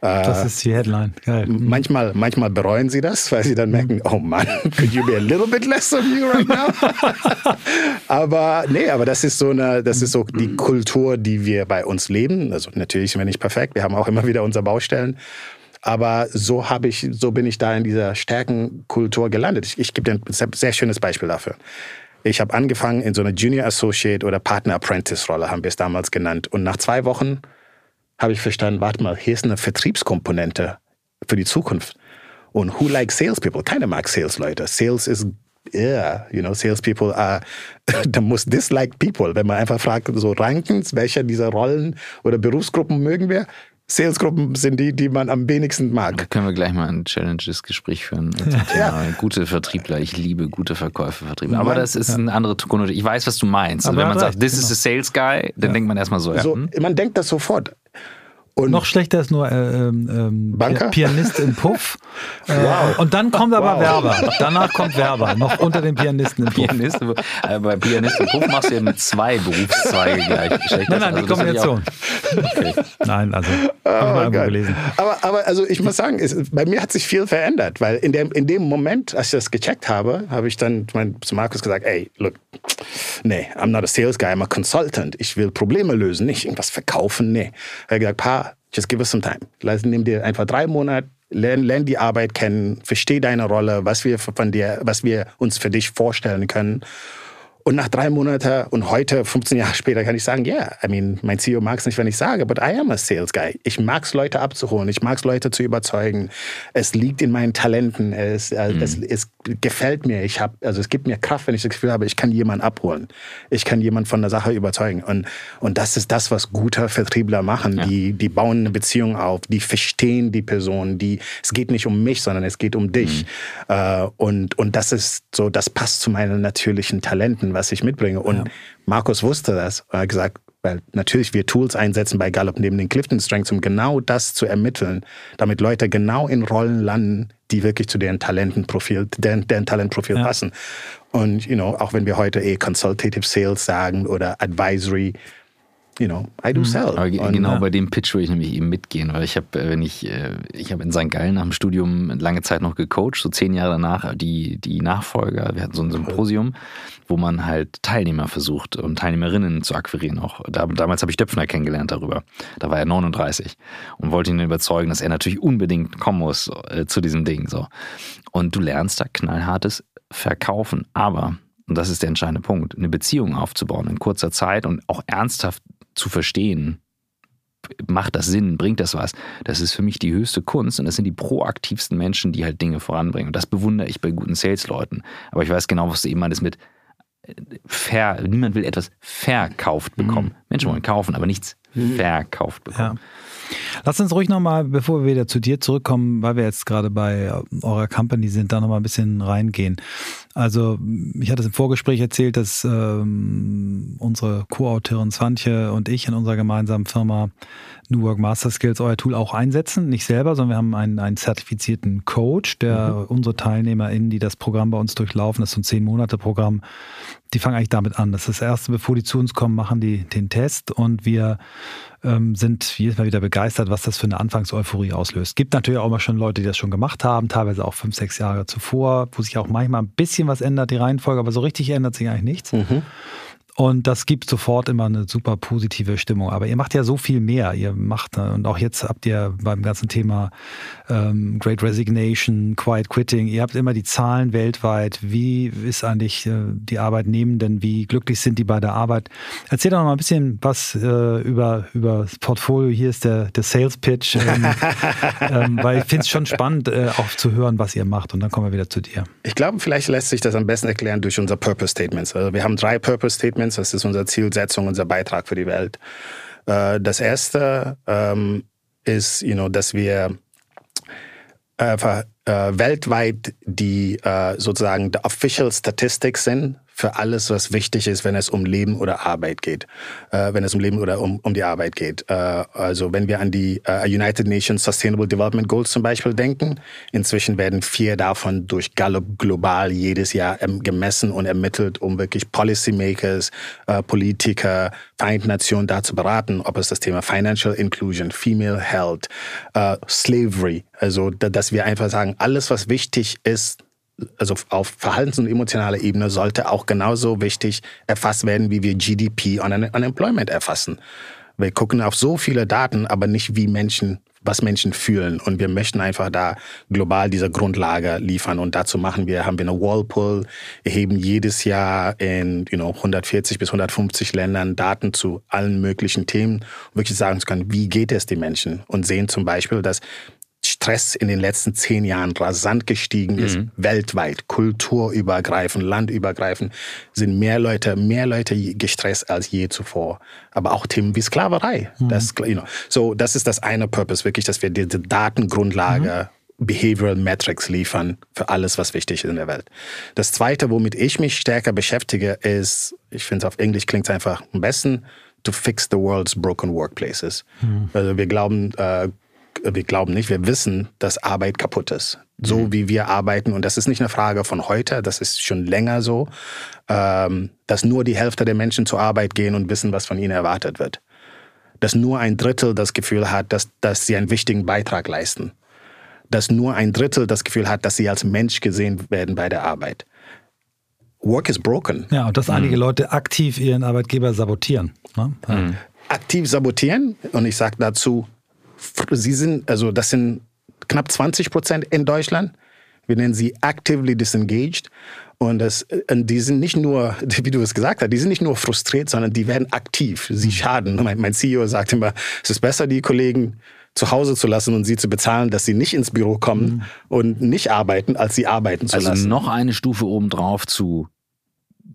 Das ist die Headline. Geil. Manchmal, manchmal bereuen sie das, weil sie dann merken, oh Mann, could you be a little bit less of you right now? aber nee, aber das ist so eine, das ist so die Kultur, die wir bei uns leben. Also natürlich sind wir nicht perfekt, wir haben auch immer wieder unsere Baustellen. Aber so habe ich, so bin ich da in dieser Stärkenkultur gelandet. Ich, ich gebe dir ein sehr schönes Beispiel dafür. Ich habe angefangen in so einer Junior Associate oder Partner Apprentice Rolle, haben wir es damals genannt. Und nach zwei Wochen habe ich verstanden, warte mal, hier ist eine Vertriebskomponente für die Zukunft. Und who likes salespeople? Keiner mag Sales-Leute. Sales ist, yeah, you know, salespeople are the most disliked people. Wenn man einfach fragt, so Rankings, welche dieser Rollen oder Berufsgruppen mögen wir? Salesgruppen sind die, die man am wenigsten mag. Da können wir gleich mal ein Challenges-Gespräch führen zum Thema gute Vertriebler. Ich liebe gute Verkäufer, Vertriebler. Aber das ist eine andere Konnotation. Ich weiß, was du meinst. Also wenn man sagt, this recht, is a sales guy, dann denkt man erstmal so, ja. So, hm? man denkt das sofort. Und Noch schlechter ist nur äh, ähm, Banker? Pianist im Puff. Äh, Wow. Und dann kommt aber Wow. Werber. Danach kommt Werber. Noch unter den Pianisten im Puff. Pianist, äh, bei Pianist und Puff machst du mit zwei Berufszweige gleich. Ich Nein, nein, die also ich auch- Kombination. Nein, also, ich Oh irgendwo Gott. gelesen. Aber, aber also ich muss sagen, es, bei mir hat sich viel verändert, weil in dem, in dem Moment, als ich das gecheckt habe, habe ich dann mein, zu Markus gesagt, ey, look, nee, I'm not a sales guy, I'm a consultant. Ich will Probleme lösen, nicht irgendwas verkaufen, nee. Er hat gesagt, Pa, just give us some time. Lass, nimm dir einfach drei Monate, lern, lern die Arbeit kennen, versteh deine Rolle, was wir von dir, was wir uns für dich vorstellen können. Und nach drei Monaten und heute, 15 Jahre später, kann ich sagen, ja, yeah, I mean, mein CEO mag es nicht, wenn ich sage, but I am a sales guy. Ich mag es, Leute abzuholen. Ich mag es, Leute zu überzeugen. Es liegt in meinen Talenten. Es, äh, mhm. es, es gefällt mir. Ich habe, also es gibt mir Kraft, wenn ich das Gefühl habe, ich kann jemanden abholen. Ich kann jemanden von der Sache überzeugen. Und, und das ist das, was guter Vertriebler machen. Ja. Die, die bauen eine Beziehung auf, die verstehen die Person, die, es geht nicht um mich, sondern es geht um dich. Mhm. Äh, und, und das ist so, das passt zu meinen natürlichen Talenten, was ich mitbringe. Und ja. Markus wusste das. Er hat gesagt, weil natürlich wir Tools einsetzen bei Gallup neben den Clifton Strengths, um genau das zu ermitteln, damit Leute genau in Rollen landen, die wirklich zu deren Talentenprofil, deren, deren Talentprofil ja. passen. Und you know, auch wenn wir heute eh Consultative Sales sagen oder Advisory, you know, I do mhm. sell. Aber und, genau bei dem Pitch würde ich nämlich eben mitgehen, weil ich habe, äh, wenn ich, äh, ich habe in St. Gallen nach dem Studium lange Zeit noch gecoacht, so zehn Jahre danach die, die Nachfolger, wir hatten so ein Symposium, wo man halt Teilnehmer versucht und Teilnehmerinnen zu akquirieren auch. Da, damals habe ich Döpfner kennengelernt darüber. Da war er 39 und wollte ihn überzeugen, dass er natürlich unbedingt kommen muss äh, zu diesem Ding. So. Und du lernst da knallhartes Verkaufen, aber und das ist der entscheidende Punkt, eine Beziehung aufzubauen in kurzer Zeit und auch ernsthaft zu verstehen, macht das Sinn, bringt das was? Das ist für mich die höchste Kunst und das sind die proaktivsten Menschen, die halt Dinge voranbringen. Und das bewundere ich bei guten Sales-Leuten. Aber ich weiß genau, was du eben meinst mit äh, ver, niemand will etwas verkauft bekommen. Mhm. Menschen wollen kaufen, aber nichts mhm. verkauft bekommen. Ja. Lass uns ruhig nochmal, bevor wir wieder zu dir zurückkommen, weil wir jetzt gerade bei eurer Company sind, da nochmal ein bisschen reingehen. Also ich hatte es im Vorgespräch erzählt, dass ähm, unsere Co-Autorin Swantje und ich in unserer gemeinsamen Firma New Work Master Skills euer Tool auch einsetzen. Nicht selber, sondern wir haben einen, einen zertifizierten Coach, der mhm. unsere TeilnehmerInnen, die das Programm bei uns durchlaufen, das ist so ein Zehn-Monate-Programm, die fangen eigentlich damit an. Das ist das Erste, bevor die zu uns kommen, machen die den Test und wir ähm, sind jedes Mal wieder begeistert, was das für eine Anfangseuphorie auslöst. Gibt natürlich auch mal schon Leute, die das schon gemacht haben, teilweise auch fünf, sechs Jahre zuvor, wo sich auch manchmal ein bisschen was ändert, die Reihenfolge, aber so richtig ändert sich eigentlich nichts. Mhm. Und das gibt sofort immer eine super positive Stimmung. Aber ihr macht ja so viel mehr. Ihr macht, äh, und auch jetzt habt ihr beim ganzen Thema ähm, Great Resignation, Quiet Quitting, ihr habt immer die Zahlen weltweit. Wie ist eigentlich äh, die Arbeitnehmenden? Wie glücklich sind die bei der Arbeit? Erzähl doch noch mal ein bisschen was äh, über, über das Portfolio. Hier ist der, der Sales Pitch. Ähm, ähm, weil ich finde es schon spannend, äh, auch zu hören, was ihr macht. Und dann kommen wir wieder zu dir. Ich glaube, vielleicht lässt sich das am besten erklären durch unser Purpose Statements. Also wir haben drei Purpose Statements Eins, das ist unsere Zielsetzung, unser Beitrag für die Welt. Äh, das erste ähm, ist, you know, dass wir einfach äh, weltweit die äh, sozusagen the official statistics sind für alles, was wichtig ist, wenn es um Leben oder Arbeit geht. Äh, wenn es um Leben oder um, um die Arbeit geht. Äh, also wenn wir an die äh, United Nations Sustainable Development Goals zum Beispiel denken, inzwischen werden vier davon durch Gallup global jedes Jahr ähm, gemessen und ermittelt, um wirklich Policymakers, äh, Politiker, Vereinten Nationen dazu beraten, ob es das Thema Financial Inclusion, Female Health, äh, Slavery, also dass wir einfach sagen, alles, was wichtig ist, also auf verhaltens- und emotionaler Ebene sollte auch genauso wichtig erfasst werden, wie wir GDP und Unemployment erfassen. Wir gucken auf so viele Daten, aber nicht wie Menschen, was Menschen fühlen. Und wir möchten einfach da global diese Grundlage liefern. Und dazu machen wir, haben wir eine Wallpool, erheben jedes Jahr in you know, 140 bis 150 Ländern Daten zu allen möglichen Themen, um wirklich sagen zu können, wie geht es den Menschen? Und sehen zum Beispiel, dass Stress in den letzten zehn Jahren rasant gestiegen ist, mhm. weltweit, kulturübergreifend, landübergreifend, sind mehr Leute, mehr Leute gestresst als je zuvor. Aber auch Themen wie Sklaverei. Mhm. Das, you know, so, das ist das eine Purpose, wirklich, dass wir diese Datengrundlage mhm. Behavioral Metrics liefern für alles, was wichtig ist in der Welt. Das zweite, womit ich mich stärker beschäftige, ist, ich finde es auf Englisch klingt es einfach am besten, to fix the world's broken workplaces. Mhm. Also wir glauben, äh, wir glauben nicht, wir wissen, dass Arbeit kaputt ist. So mhm. wie wir arbeiten, und das ist nicht eine Frage von heute, das ist schon länger so, ähm, dass nur die Hälfte der Menschen zur Arbeit gehen und wissen, was von ihnen erwartet wird. Dass nur ein Drittel das Gefühl hat, dass, dass sie einen wichtigen Beitrag leisten. Dass nur ein Drittel das Gefühl hat, dass sie als Mensch gesehen werden bei der Arbeit. Work is broken. Ja, und dass mhm. einige Leute aktiv ihren Arbeitgeber sabotieren. Ne? Mhm. Aktiv sabotieren, und ich sage dazu, Sie sind, also das sind knapp 20 Prozent in Deutschland. Wir nennen sie actively disengaged. Und, das, und die sind nicht nur, wie du es gesagt hast, die sind nicht nur frustriert, sondern die werden aktiv. Sie schaden. Mein, mein CEO sagt immer, es ist besser, die Kollegen zu Hause zu lassen und sie zu bezahlen, dass sie nicht ins Büro kommen mhm. und nicht arbeiten, als sie arbeiten zu also lassen. Also noch eine Stufe obendrauf zu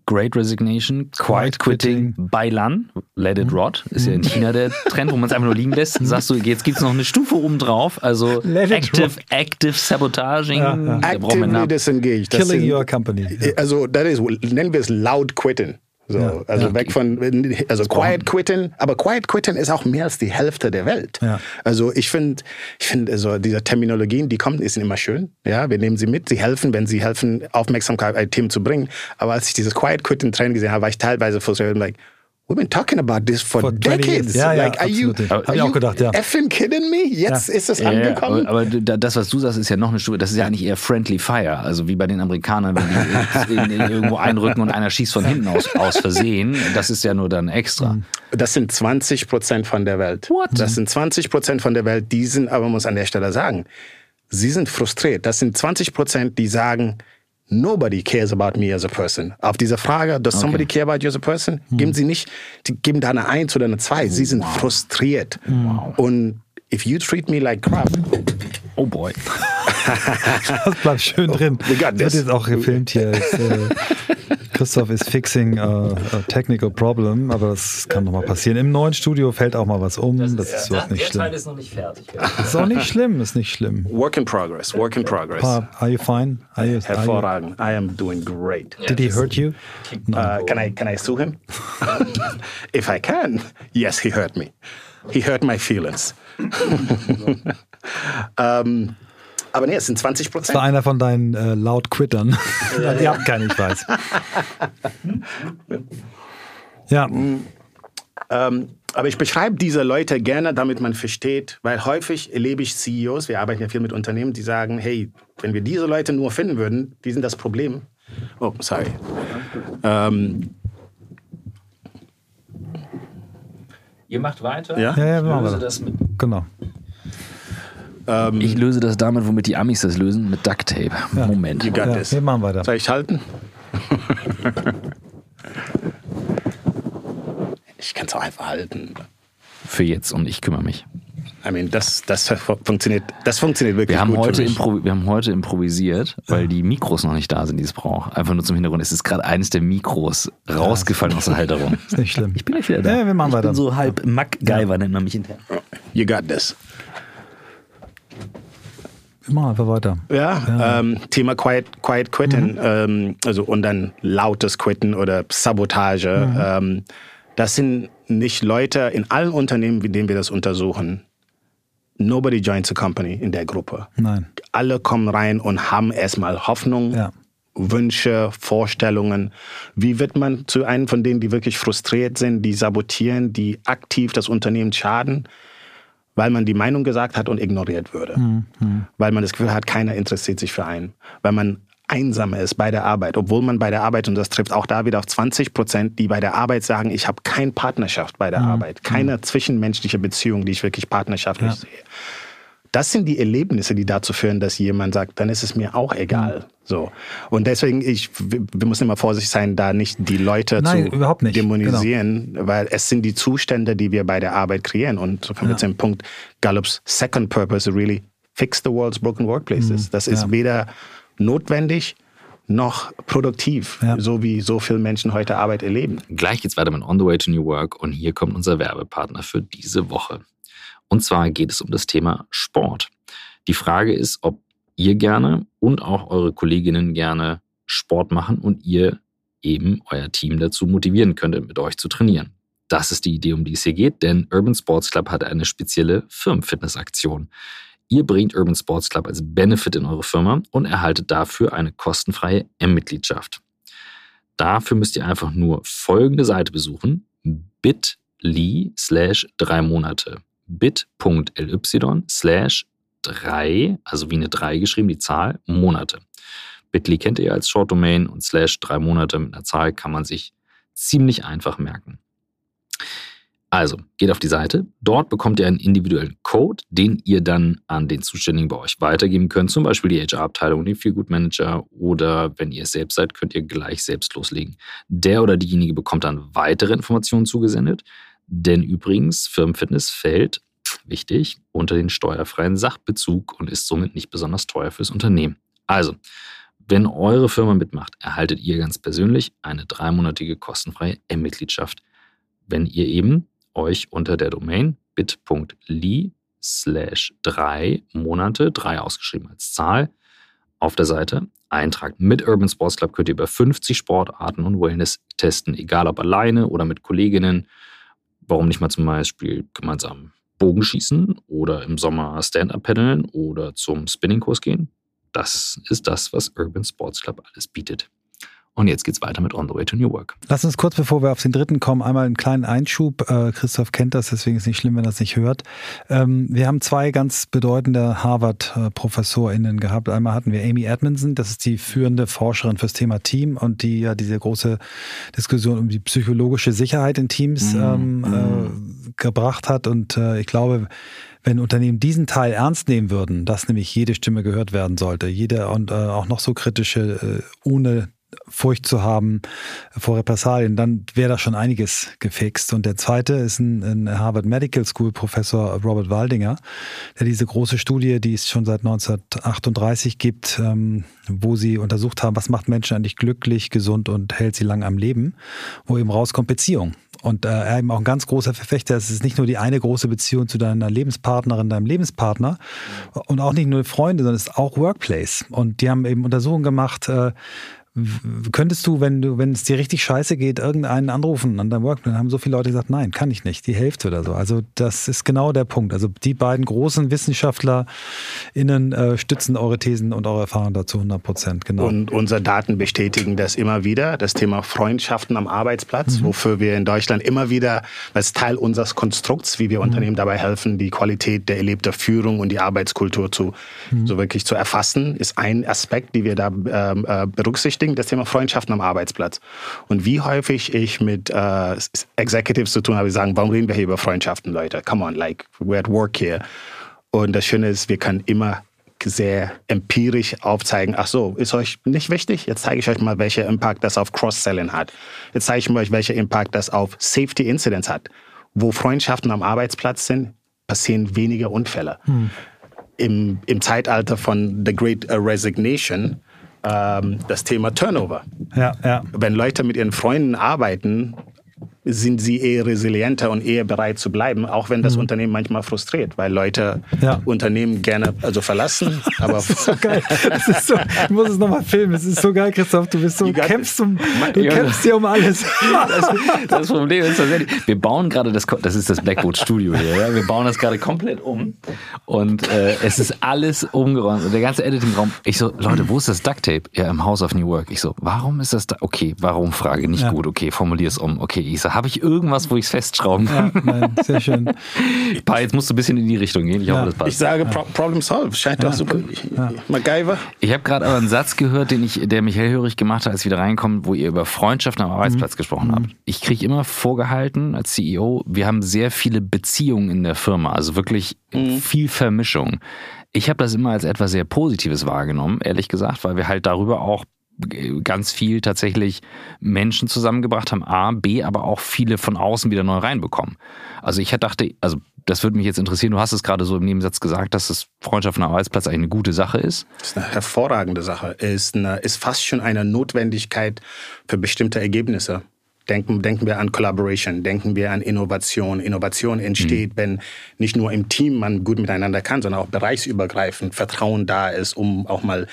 Great Resignation, Quiet Quitting, Bailan, Let It mhm. Rot, ist ja in China der Trend, wo man es einfach nur liegen lässt. Mhm. Sagst du, jetzt gibt es noch eine Stufe obendrauf, also Active, Active Sabotaging. Ja, ja. Actively disengaged. Killing your company. Also, das ist, nennen wir es Loud Quitting. So, ja, also ja. weg von, also Quiet Quitting, aber Quiet Quitting ist auch mehr als die Hälfte der Welt. Ja. Also ich finde, ich finde, also diese Terminologien, die kommen, sind immer schön. Ja, wir nehmen sie mit, sie helfen, wenn sie helfen, Aufmerksamkeit ein Themen zu bringen. Aber als ich dieses Quiet Quitting Training gesehen habe, war ich teilweise frustriert und like, We've been talking about this for, for decades. Ja, like, ja, are you, are ich auch gedacht, ja. effing kidding me? Jetzt ja. ist es ja, angekommen. Ja, aber, aber, das, was du sagst, ist ja noch eine Stufe. Das ist ja eigentlich eher friendly fire. Also wie bei den Amerikanern, wenn die in, in irgendwo einrücken und einer schießt von hinten aus, aus Versehen. Das ist ja nur dann extra. Mhm. Das sind 20 Prozent von der Welt. What? Das sind 20 Prozent von der Welt. Die sind, aber man muss an der Stelle sagen, sie sind frustriert. Das sind 20 Prozent, die sagen, Nobody cares about me as a person. Auf diese Frage, does okay. somebody care about you as a person? Hm. Geben sie nicht, die geben da eine Eins oder eine Zwei. Sie sind wow. frustriert. Wow. Und if you treat me like crap. Oh boy. das bleibt schön drin. Oh, das wird jetzt auch gefilmt hier. Äh, Christoph ist fixing a, a, technical problem, aber das kann nochmal passieren. Im neuen Studio fällt auch mal was um. Das ist, das ist überhaupt nicht schlimm. Der Teil ist noch nicht fertig. ist auch nicht schlimm, ist nicht schlimm. Work in progress, work in progress. Pa, are you fine? Are you, Hervorragend. I am doing great. Did he hurt you? No. Uh, can I can I sue him? If I can, yes, he hurt me. He hurt my feelings. um, aber nee, es sind 20 Prozent. Das war einer von deinen äh, laut Quittern. Ja, Die haben keine, ich weiß. ja. Ähm, aber ich beschreibe diese Leute gerne, damit man versteht, weil häufig erlebe ich CEOs, wir arbeiten ja viel mit Unternehmen, die sagen, hey, wenn wir diese Leute nur finden würden, die sind das Problem. Oh, sorry. Ähm, Ihr macht weiter? Ja, ja, ja wir machen das mit. Genau. Ähm, ich löse das damit, womit die Amis das lösen, mit Duct Tape. Ja. Moment. You got ja, this. Wir machen weiter. Soll ich halten? ich kann es auch einfach halten. Für jetzt und ich kümmere mich. I mean, das, das, funktioniert, das funktioniert wirklich wir haben gut heute Wir haben heute improvisiert, weil ja. die Mikros noch nicht da sind, die es braucht. Einfach nur zum Hintergrund. Es ist gerade eines der Mikros rausgefallen ja, aus der Halterung. Ist nicht schlimm. Ich bin gleich wieder da. Ja, wir machen ich weiter. bin so halb MacGyver, nennt man mich hinterher. You got this. Machen einfach weiter. Ja, ja. Ähm, Thema Quiet, Quiet Quitten, mhm. ähm, also und dann lautes Quitten oder Sabotage. Mhm. Ähm, das sind nicht Leute in allen Unternehmen, in denen wir das untersuchen. Nobody joins a company in der Gruppe. Nein. Alle kommen rein und haben erstmal Hoffnung, ja. Wünsche, Vorstellungen. Wie wird man zu einem von denen, die wirklich frustriert sind, die sabotieren, die aktiv das Unternehmen schaden? Weil man die Meinung gesagt hat und ignoriert würde. Mhm. Weil man das Gefühl hat, keiner interessiert sich für einen. Weil man einsam ist bei der Arbeit, obwohl man bei der Arbeit, und das trifft auch da wieder auf 20 Prozent, die bei der Arbeit sagen, ich habe keine Partnerschaft bei der mhm. Arbeit, keine mhm. zwischenmenschliche Beziehung, die ich wirklich partnerschaftlich ja. sehe. Das sind die Erlebnisse, die dazu führen, dass jemand sagt, dann ist es mir auch egal. Mhm. So. Und deswegen, ich, wir müssen immer vorsichtig sein, da nicht die Leute Nein, zu dämonisieren, genau. weil es sind die Zustände, die wir bei der Arbeit kreieren. Und so kommen wir zum Punkt, Gallups second purpose really fix the world's broken workplaces. Mhm. Das ist ja. weder notwendig noch produktiv, ja. so wie so viele Menschen heute Arbeit erleben. Gleich geht's weiter mit On the Way to New Work und hier kommt unser Werbepartner für diese Woche. Und zwar geht es um das Thema Sport. Die Frage ist, ob ihr gerne und auch eure Kolleginnen gerne Sport machen und ihr eben euer Team dazu motivieren könntet, mit euch zu trainieren. Das ist die Idee, um die es hier geht, denn Urban Sports Club hat eine spezielle Firmenfitnessaktion. Ihr bringt Urban Sports Club als Benefit in eure Firma und erhaltet dafür eine kostenfreie M-Mitgliedschaft. Dafür müsst ihr einfach nur folgende Seite besuchen: bit.ly slash drei Monate bit.ly slash 3, also wie eine 3 geschrieben, die Zahl, Monate. Bitly kennt ihr als Short Domain und slash 3 Monate mit einer Zahl kann man sich ziemlich einfach merken. Also, geht auf die Seite. Dort bekommt ihr einen individuellen Code, den ihr dann an den Zuständigen bei euch weitergeben könnt. Zum Beispiel die HR-Abteilung, den Feelgood Manager oder wenn ihr es selbst seid, könnt ihr gleich selbst loslegen. Der oder diejenige bekommt dann weitere Informationen zugesendet. Denn übrigens, Firmenfitness fällt, wichtig, unter den steuerfreien Sachbezug und ist somit nicht besonders teuer fürs Unternehmen. Also, wenn eure Firma mitmacht, erhaltet ihr ganz persönlich eine dreimonatige kostenfreie M-Mitgliedschaft, wenn ihr eben euch unter der Domain bit.ly slash drei Monate, drei ausgeschrieben als Zahl, auf der Seite eintragt. Mit Urban Sports Club könnt ihr über 50 Sportarten und Wellness testen, egal ob alleine oder mit Kolleginnen. Warum nicht mal zum Beispiel gemeinsam Bogenschießen oder im Sommer Stand-Up paddeln oder zum Spinningkurs gehen? Das ist das, was Urban Sports Club alles bietet. Und jetzt geht's weiter mit On the Way to New Work. Lass uns kurz, bevor wir auf den dritten kommen, einmal einen kleinen Einschub. Äh, Christoph kennt das, deswegen ist es nicht schlimm, wenn er es nicht hört. Ähm, wir haben zwei ganz bedeutende Harvard-ProfessorInnen gehabt. Einmal hatten wir Amy Edmondson, das ist die führende Forscherin fürs Thema Team und die ja diese große Diskussion um die psychologische Sicherheit in Teams mm, ähm, mm. Äh, gebracht hat. Und äh, ich glaube, wenn Unternehmen diesen Teil ernst nehmen würden, dass nämlich jede Stimme gehört werden sollte, jede und äh, auch noch so kritische, äh, ohne Furcht zu haben vor Repressalien, dann wäre da schon einiges gefixt. Und der zweite ist ein, ein, Harvard Medical School Professor Robert Waldinger, der diese große Studie, die es schon seit 1938 gibt, ähm, wo sie untersucht haben, was macht Menschen eigentlich glücklich, gesund und hält sie lang am Leben, wo eben rauskommt Beziehung. Und äh, er eben auch ein ganz großer Verfechter. Es ist nicht nur die eine große Beziehung zu deiner Lebenspartnerin, deinem Lebenspartner und auch nicht nur Freunde, sondern es ist auch Workplace. Und die haben eben Untersuchungen gemacht, äh, Könntest du, wenn du, wenn es dir richtig scheiße geht, irgendeinen anrufen an deinem Workplan? Haben so viele Leute gesagt, nein, kann ich nicht, die Hälfte oder so. Also das ist genau der Punkt. Also die beiden großen WissenschaftlerInnen äh, stützen eure Thesen und eure Erfahrungen dazu 100 Prozent, genau. Und unsere Daten bestätigen das immer wieder. Das Thema Freundschaften am Arbeitsplatz, mhm. wofür wir in Deutschland immer wieder als Teil unseres Konstrukts, wie wir mhm. Unternehmen dabei helfen, die Qualität der erlebten Führung und die Arbeitskultur zu mhm. so wirklich zu erfassen, ist ein Aspekt, die wir da ähm, äh, berücksichtigen beschäftigen, das Thema Freundschaften am Arbeitsplatz. Und wie häufig ich mit äh, Executives zu tun habe, die sagen, warum reden wir hier über Freundschaften, Leute? Come on, like, we're at work here. Und das Schöne ist, wir können immer sehr empirisch aufzeigen, ach so, ist euch nicht wichtig? Jetzt zeige ich euch mal, welcher Impact das auf Cross-Selling hat. Jetzt zeige ich euch, welcher Impact das auf Safety Incidents hat. Wo Freundschaften am Arbeitsplatz sind, passieren weniger Unfälle. Hm. Im, Im Zeitalter von The Great Resignation ähm, das Thema Turnover. Ja, ja. Wenn Leute mit ihren Freunden arbeiten, sind sie eher resilienter und eher bereit zu bleiben, auch wenn das mhm. Unternehmen manchmal frustriert, weil Leute ja. Unternehmen gerne also verlassen. Aber das ist so geil. Das ist so, ich muss es nochmal filmen. Es ist so geil, Christoph. Du bist so, kämpfst um, du ja. kämpfst hier um alles. Das, das, Problem ist tatsächlich, wir bauen gerade das, das ist das Blackboard Studio hier. Ja? Wir bauen das gerade komplett um und äh, es ist alles umgeräumt und der ganze Editing-Raum. Ich so, Leute, wo ist das Duct Tape? Ja, im House of New Work. Ich so, warum ist das da? Okay, warum? Frage nicht gut. Okay, formulier es um. Okay, ich so, habe ich irgendwas, wo ich es festschrauben kann? Ja, nein, sehr schön. Pa, jetzt musst du ein bisschen in die Richtung gehen. Ich ja. hoffe, das passt. Ich sage Pro Problem Solved. Scheint doch super. Ja. MacGyver. Ich habe gerade aber einen Satz gehört, den ich, der mich hellhörig gemacht hat, als ich wieder reinkomme, wo ihr über Freundschaft am Arbeitsplatz mhm. gesprochen habt. Ich kriege immer vorgehalten als CEO, wir haben sehr viele Beziehungen in der Firma, also wirklich mhm. viel Vermischung. Ich habe das immer als etwas sehr Positives wahrgenommen, ehrlich gesagt, weil wir halt darüber auch ganz viel tatsächlich Menschen zusammengebracht haben, A, B, aber auch viele von außen wieder neu reinbekommen. Also ich dachte, also das würde mich jetzt interessieren, du hast es gerade so im Nebensatz gesagt, dass das Freundschaft am Arbeitsplatz eigentlich eine gute Sache ist. Das ist eine hervorragende Sache, ist, eine, ist fast schon eine Notwendigkeit für bestimmte Ergebnisse. Denken, denken wir an Collaboration, denken wir an Innovation. Innovation entsteht, mhm. wenn nicht nur im Team man gut miteinander kann, sondern auch bereichsübergreifend Vertrauen da ist, um auch mal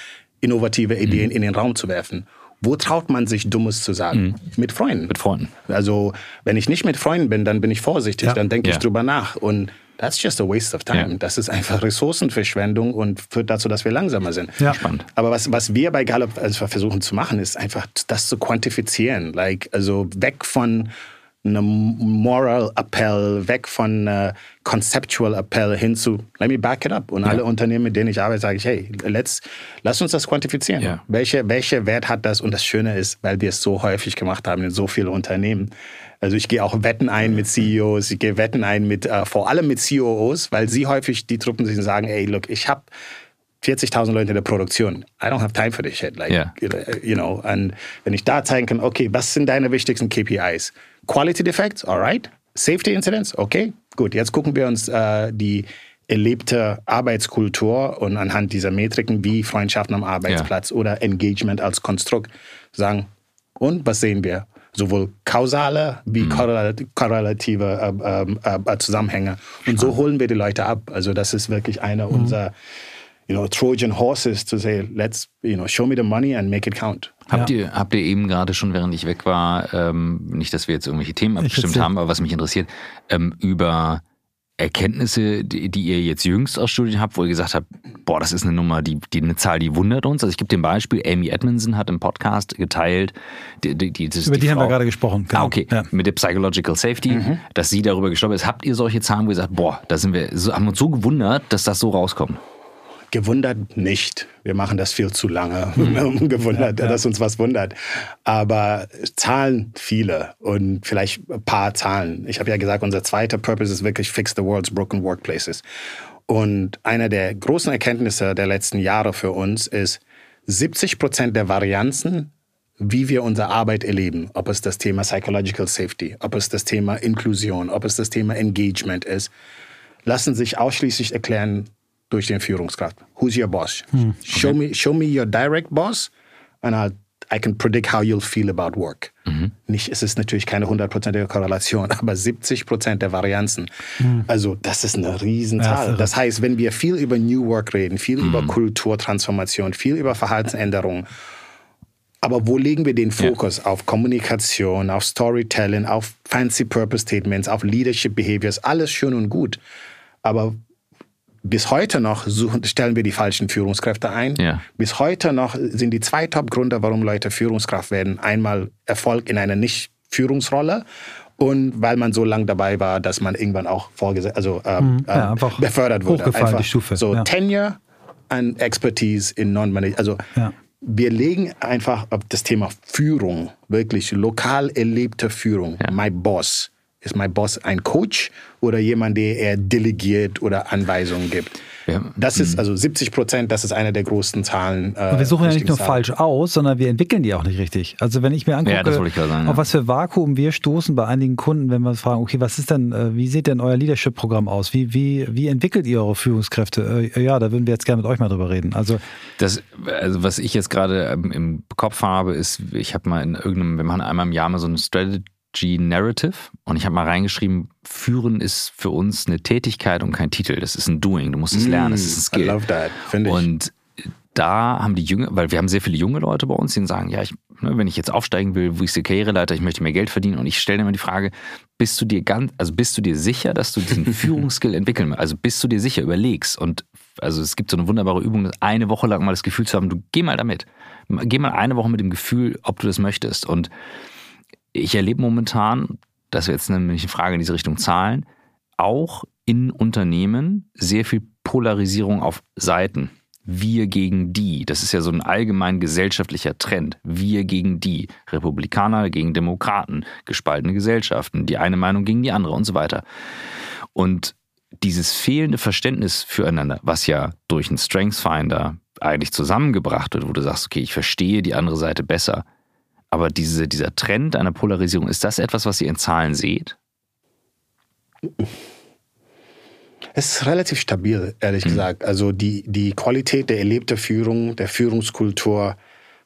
innovative Ideen mhm. in den Raum zu werfen. Wo traut man sich Dummes zu sagen? Mhm. Mit Freunden. Mit Freunden. Also, wenn ich nicht mit Freunden bin, dann bin ich vorsichtig, ja. dann denke ja. ich drüber nach. Und that's just a waste of time. Ja. Das ist einfach Ressourcenverschwendung und führt dazu, dass wir langsamer sind. Ja. Spannend. Aber was, was wir bei Gallup also versuchen zu machen, ist einfach das zu quantifizieren. Like, also weg von eine Moral Appell, weg von äh, Conceptual Appell hin zu Let me back it up. Und ja. alle Unternehmen, mit denen ich arbeite, sage ich, hey, let's, lass uns das quantifizieren. Ja. Welche, welche Wert hat das? Und das Schöne ist, weil wir es so häufig gemacht haben in so vielen Unternehmen. Also ich gehe auch Wetten ein mit CEOs, ich gehe Wetten ein mit, äh, vor allem mit COOs, weil sie häufig die Truppen sich sagen, ey, look, ich habe 40.000 Leute in der Produktion. I don't have time for this shit. Like, yeah. you know, und wenn ich da zeigen kann, okay, was sind deine wichtigsten KPIs? Quality Defects, alright. Safety Incidents, okay, gut. Jetzt gucken wir uns äh, die erlebte Arbeitskultur und anhand dieser Metriken wie Freundschaften am Arbeitsplatz yeah. oder Engagement als Konstrukt sagen, und was sehen wir? Sowohl kausale wie mhm. korrelative äh, äh, äh, Zusammenhänge. Und so holen wir die Leute ab. Also das ist wirklich einer mhm. unserer you know, Trojan horses to say, let's, you know, show me the money and make it count. Habt, ja. ihr, habt ihr eben gerade schon, während ich weg war, ähm, nicht, dass wir jetzt irgendwelche Themen abgestimmt haben, aber was mich interessiert, ähm, über Erkenntnisse, die, die, ihr jetzt jüngst aus Studien habt, wo ihr gesagt habt, boah, das ist eine Nummer, die, die eine Zahl, die wundert uns. Also ich gebe dem Beispiel, Amy Edmondson hat im Podcast geteilt, die, die, die, über die, Frau, haben wir gerade gesprochen. Genau. Ah, okay, ja. mit der Psychological Safety, mhm. dass sie darüber gestorben ist. Habt ihr solche Zahlen, wo ihr sagt, boah, da sind wir, so, haben uns so gewundert, dass das so rauskommt? Gewundert nicht. Wir machen das viel zu lange, um gewundert, ja, ja. dass uns was wundert. Aber Zahlen viele und vielleicht ein paar Zahlen. Ich habe ja gesagt, unser zweiter Purpose ist wirklich Fix the World's Broken Workplaces. Und einer der großen Erkenntnisse der letzten Jahre für uns ist, 70 Prozent der Varianzen, wie wir unsere Arbeit erleben, ob es das Thema Psychological Safety, ob es das Thema Inklusion, ob es das Thema Engagement ist, lassen sich ausschließlich erklären durch den Führungskraft. Who's your boss? Hm. Okay. Show me, show me your direct boss and I'll, I can predict how you'll feel about work. Mhm. Nicht, es ist natürlich keine hundertprozentige Korrelation, aber 70 Prozent der Varianzen. Mhm. Also das ist eine Riesenzahl. Ja, das heißt, wenn wir viel über New Work reden, viel mhm. über Kulturtransformation, viel über Verhaltensänderung, aber wo legen wir den Fokus? Ja. Auf Kommunikation, auf Storytelling, auf Fancy Purpose Statements, auf Leadership Behaviors, alles schön und gut. Aber bis heute noch suchen, stellen wir die falschen Führungskräfte ein. Ja. Bis heute noch sind die zwei Top-Gründe, warum Leute Führungskraft werden. Einmal Erfolg in einer Nicht-Führungsrolle und weil man so lange dabei war, dass man irgendwann auch vorgesetzt, also ähm, mhm. ja, ähm, befördert wurde. Einfach die Stufe. So ja. Tenure and Expertise in Non-Management. Also ja. wir legen einfach auf das Thema Führung, wirklich lokal erlebte Führung. My Boss ist mein Boss ein Coach oder jemand, der eher delegiert oder Anweisungen gibt? Ja. Das ist mhm. also 70 Prozent, das ist eine der größten Zahlen. Äh, wir suchen ja nicht nur Zahlen. falsch aus, sondern wir entwickeln die auch nicht richtig. Also wenn ich mir angucke, ja, ich sagen, auf was für Vakuum wir stoßen bei einigen Kunden, wenn wir fragen, okay, was ist denn, äh, wie sieht denn euer Leadership-Programm aus? Wie, wie, wie entwickelt ihr eure Führungskräfte? Äh, ja, da würden wir jetzt gerne mit euch mal drüber reden. Also, das, also was ich jetzt gerade ähm, im Kopf habe, ist, ich habe mal in irgendeinem, wir machen einmal im Jahr mal so eine Strategy G-Narrative und ich habe mal reingeschrieben, führen ist für uns eine Tätigkeit und kein Titel. Das ist ein Doing. Du musst es lernen. Es ist ein Skill. I love that. Finde ich. Und da haben die Jünger, weil wir haben sehr viele junge Leute bei uns, die sagen, ja, ich, ne, wenn ich jetzt aufsteigen will, wo ich die Karriereleiter, ich möchte mehr Geld verdienen und ich stelle immer die Frage, bist du dir ganz, also bist du dir sicher, dass du diesen Führungsskill entwickeln willst? Also bist du dir sicher, überlegst und also es gibt so eine wunderbare Übung, eine Woche lang mal das Gefühl zu haben, du geh mal damit. Geh mal eine Woche mit dem Gefühl, ob du das möchtest und ich erlebe momentan, das wäre jetzt nämlich eine Frage in diese Richtung Zahlen, auch in Unternehmen sehr viel Polarisierung auf Seiten. Wir gegen die. Das ist ja so ein allgemein gesellschaftlicher Trend. Wir gegen die. Republikaner gegen Demokraten. Gespaltene Gesellschaften. Die eine Meinung gegen die andere und so weiter. Und dieses fehlende Verständnis füreinander, was ja durch einen Strengthsfinder eigentlich zusammengebracht wird, wo du sagst, okay, ich verstehe die andere Seite besser, aber diese, dieser Trend einer Polarisierung, ist das etwas, was ihr in Zahlen seht? Es ist relativ stabil, ehrlich mhm. gesagt. Also die, die Qualität der erlebten Führung, der Führungskultur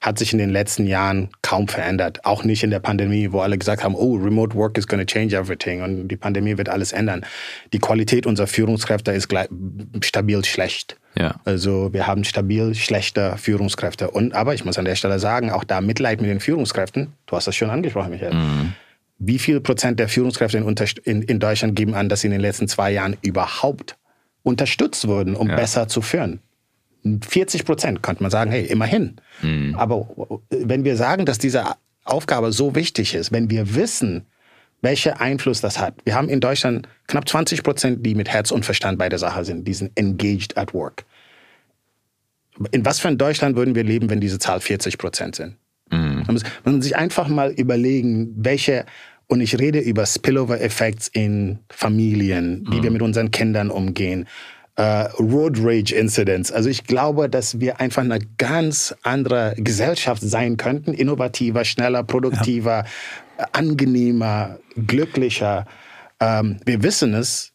hat sich in den letzten Jahren kaum verändert. Auch nicht in der Pandemie, wo alle gesagt haben, oh, Remote Work is going to change everything und die Pandemie wird alles ändern. Die Qualität unserer Führungskräfte ist stabil schlecht. Ja. Also wir haben stabil schlechte Führungskräfte. Und aber ich muss an der Stelle sagen, auch da Mitleid mit den Führungskräften, du hast das schon angesprochen, Michael. Mhm. Wie viel Prozent der Führungskräfte in, in, in, Deutschland geben an, dass sie in den letzten zwei Jahren überhaupt unterstützt wurden, um ja. besser zu führen? 40 Prozent könnte man sagen, hey, immerhin. Mhm. Aber wenn wir sagen, dass diese Aufgabe so wichtig ist, wenn wir wissen, welchen Einfluss das hat. Wir haben in Deutschland knapp 20 Prozent, die mit Herz und Verstand bei der Sache sind, die sind engaged at work. In was für ein Deutschland würden wir leben, wenn diese Zahl 40 Prozent sind? Mhm. Man muss sich einfach mal überlegen, welche, und ich rede über Spillover-Effekte in Familien, wie mhm. wir mit unseren Kindern umgehen, Uh, Road Rage Incidents. Also ich glaube, dass wir einfach eine ganz andere Gesellschaft sein könnten, innovativer, schneller, produktiver, ja. angenehmer, glücklicher. Ähm, wir wissen es,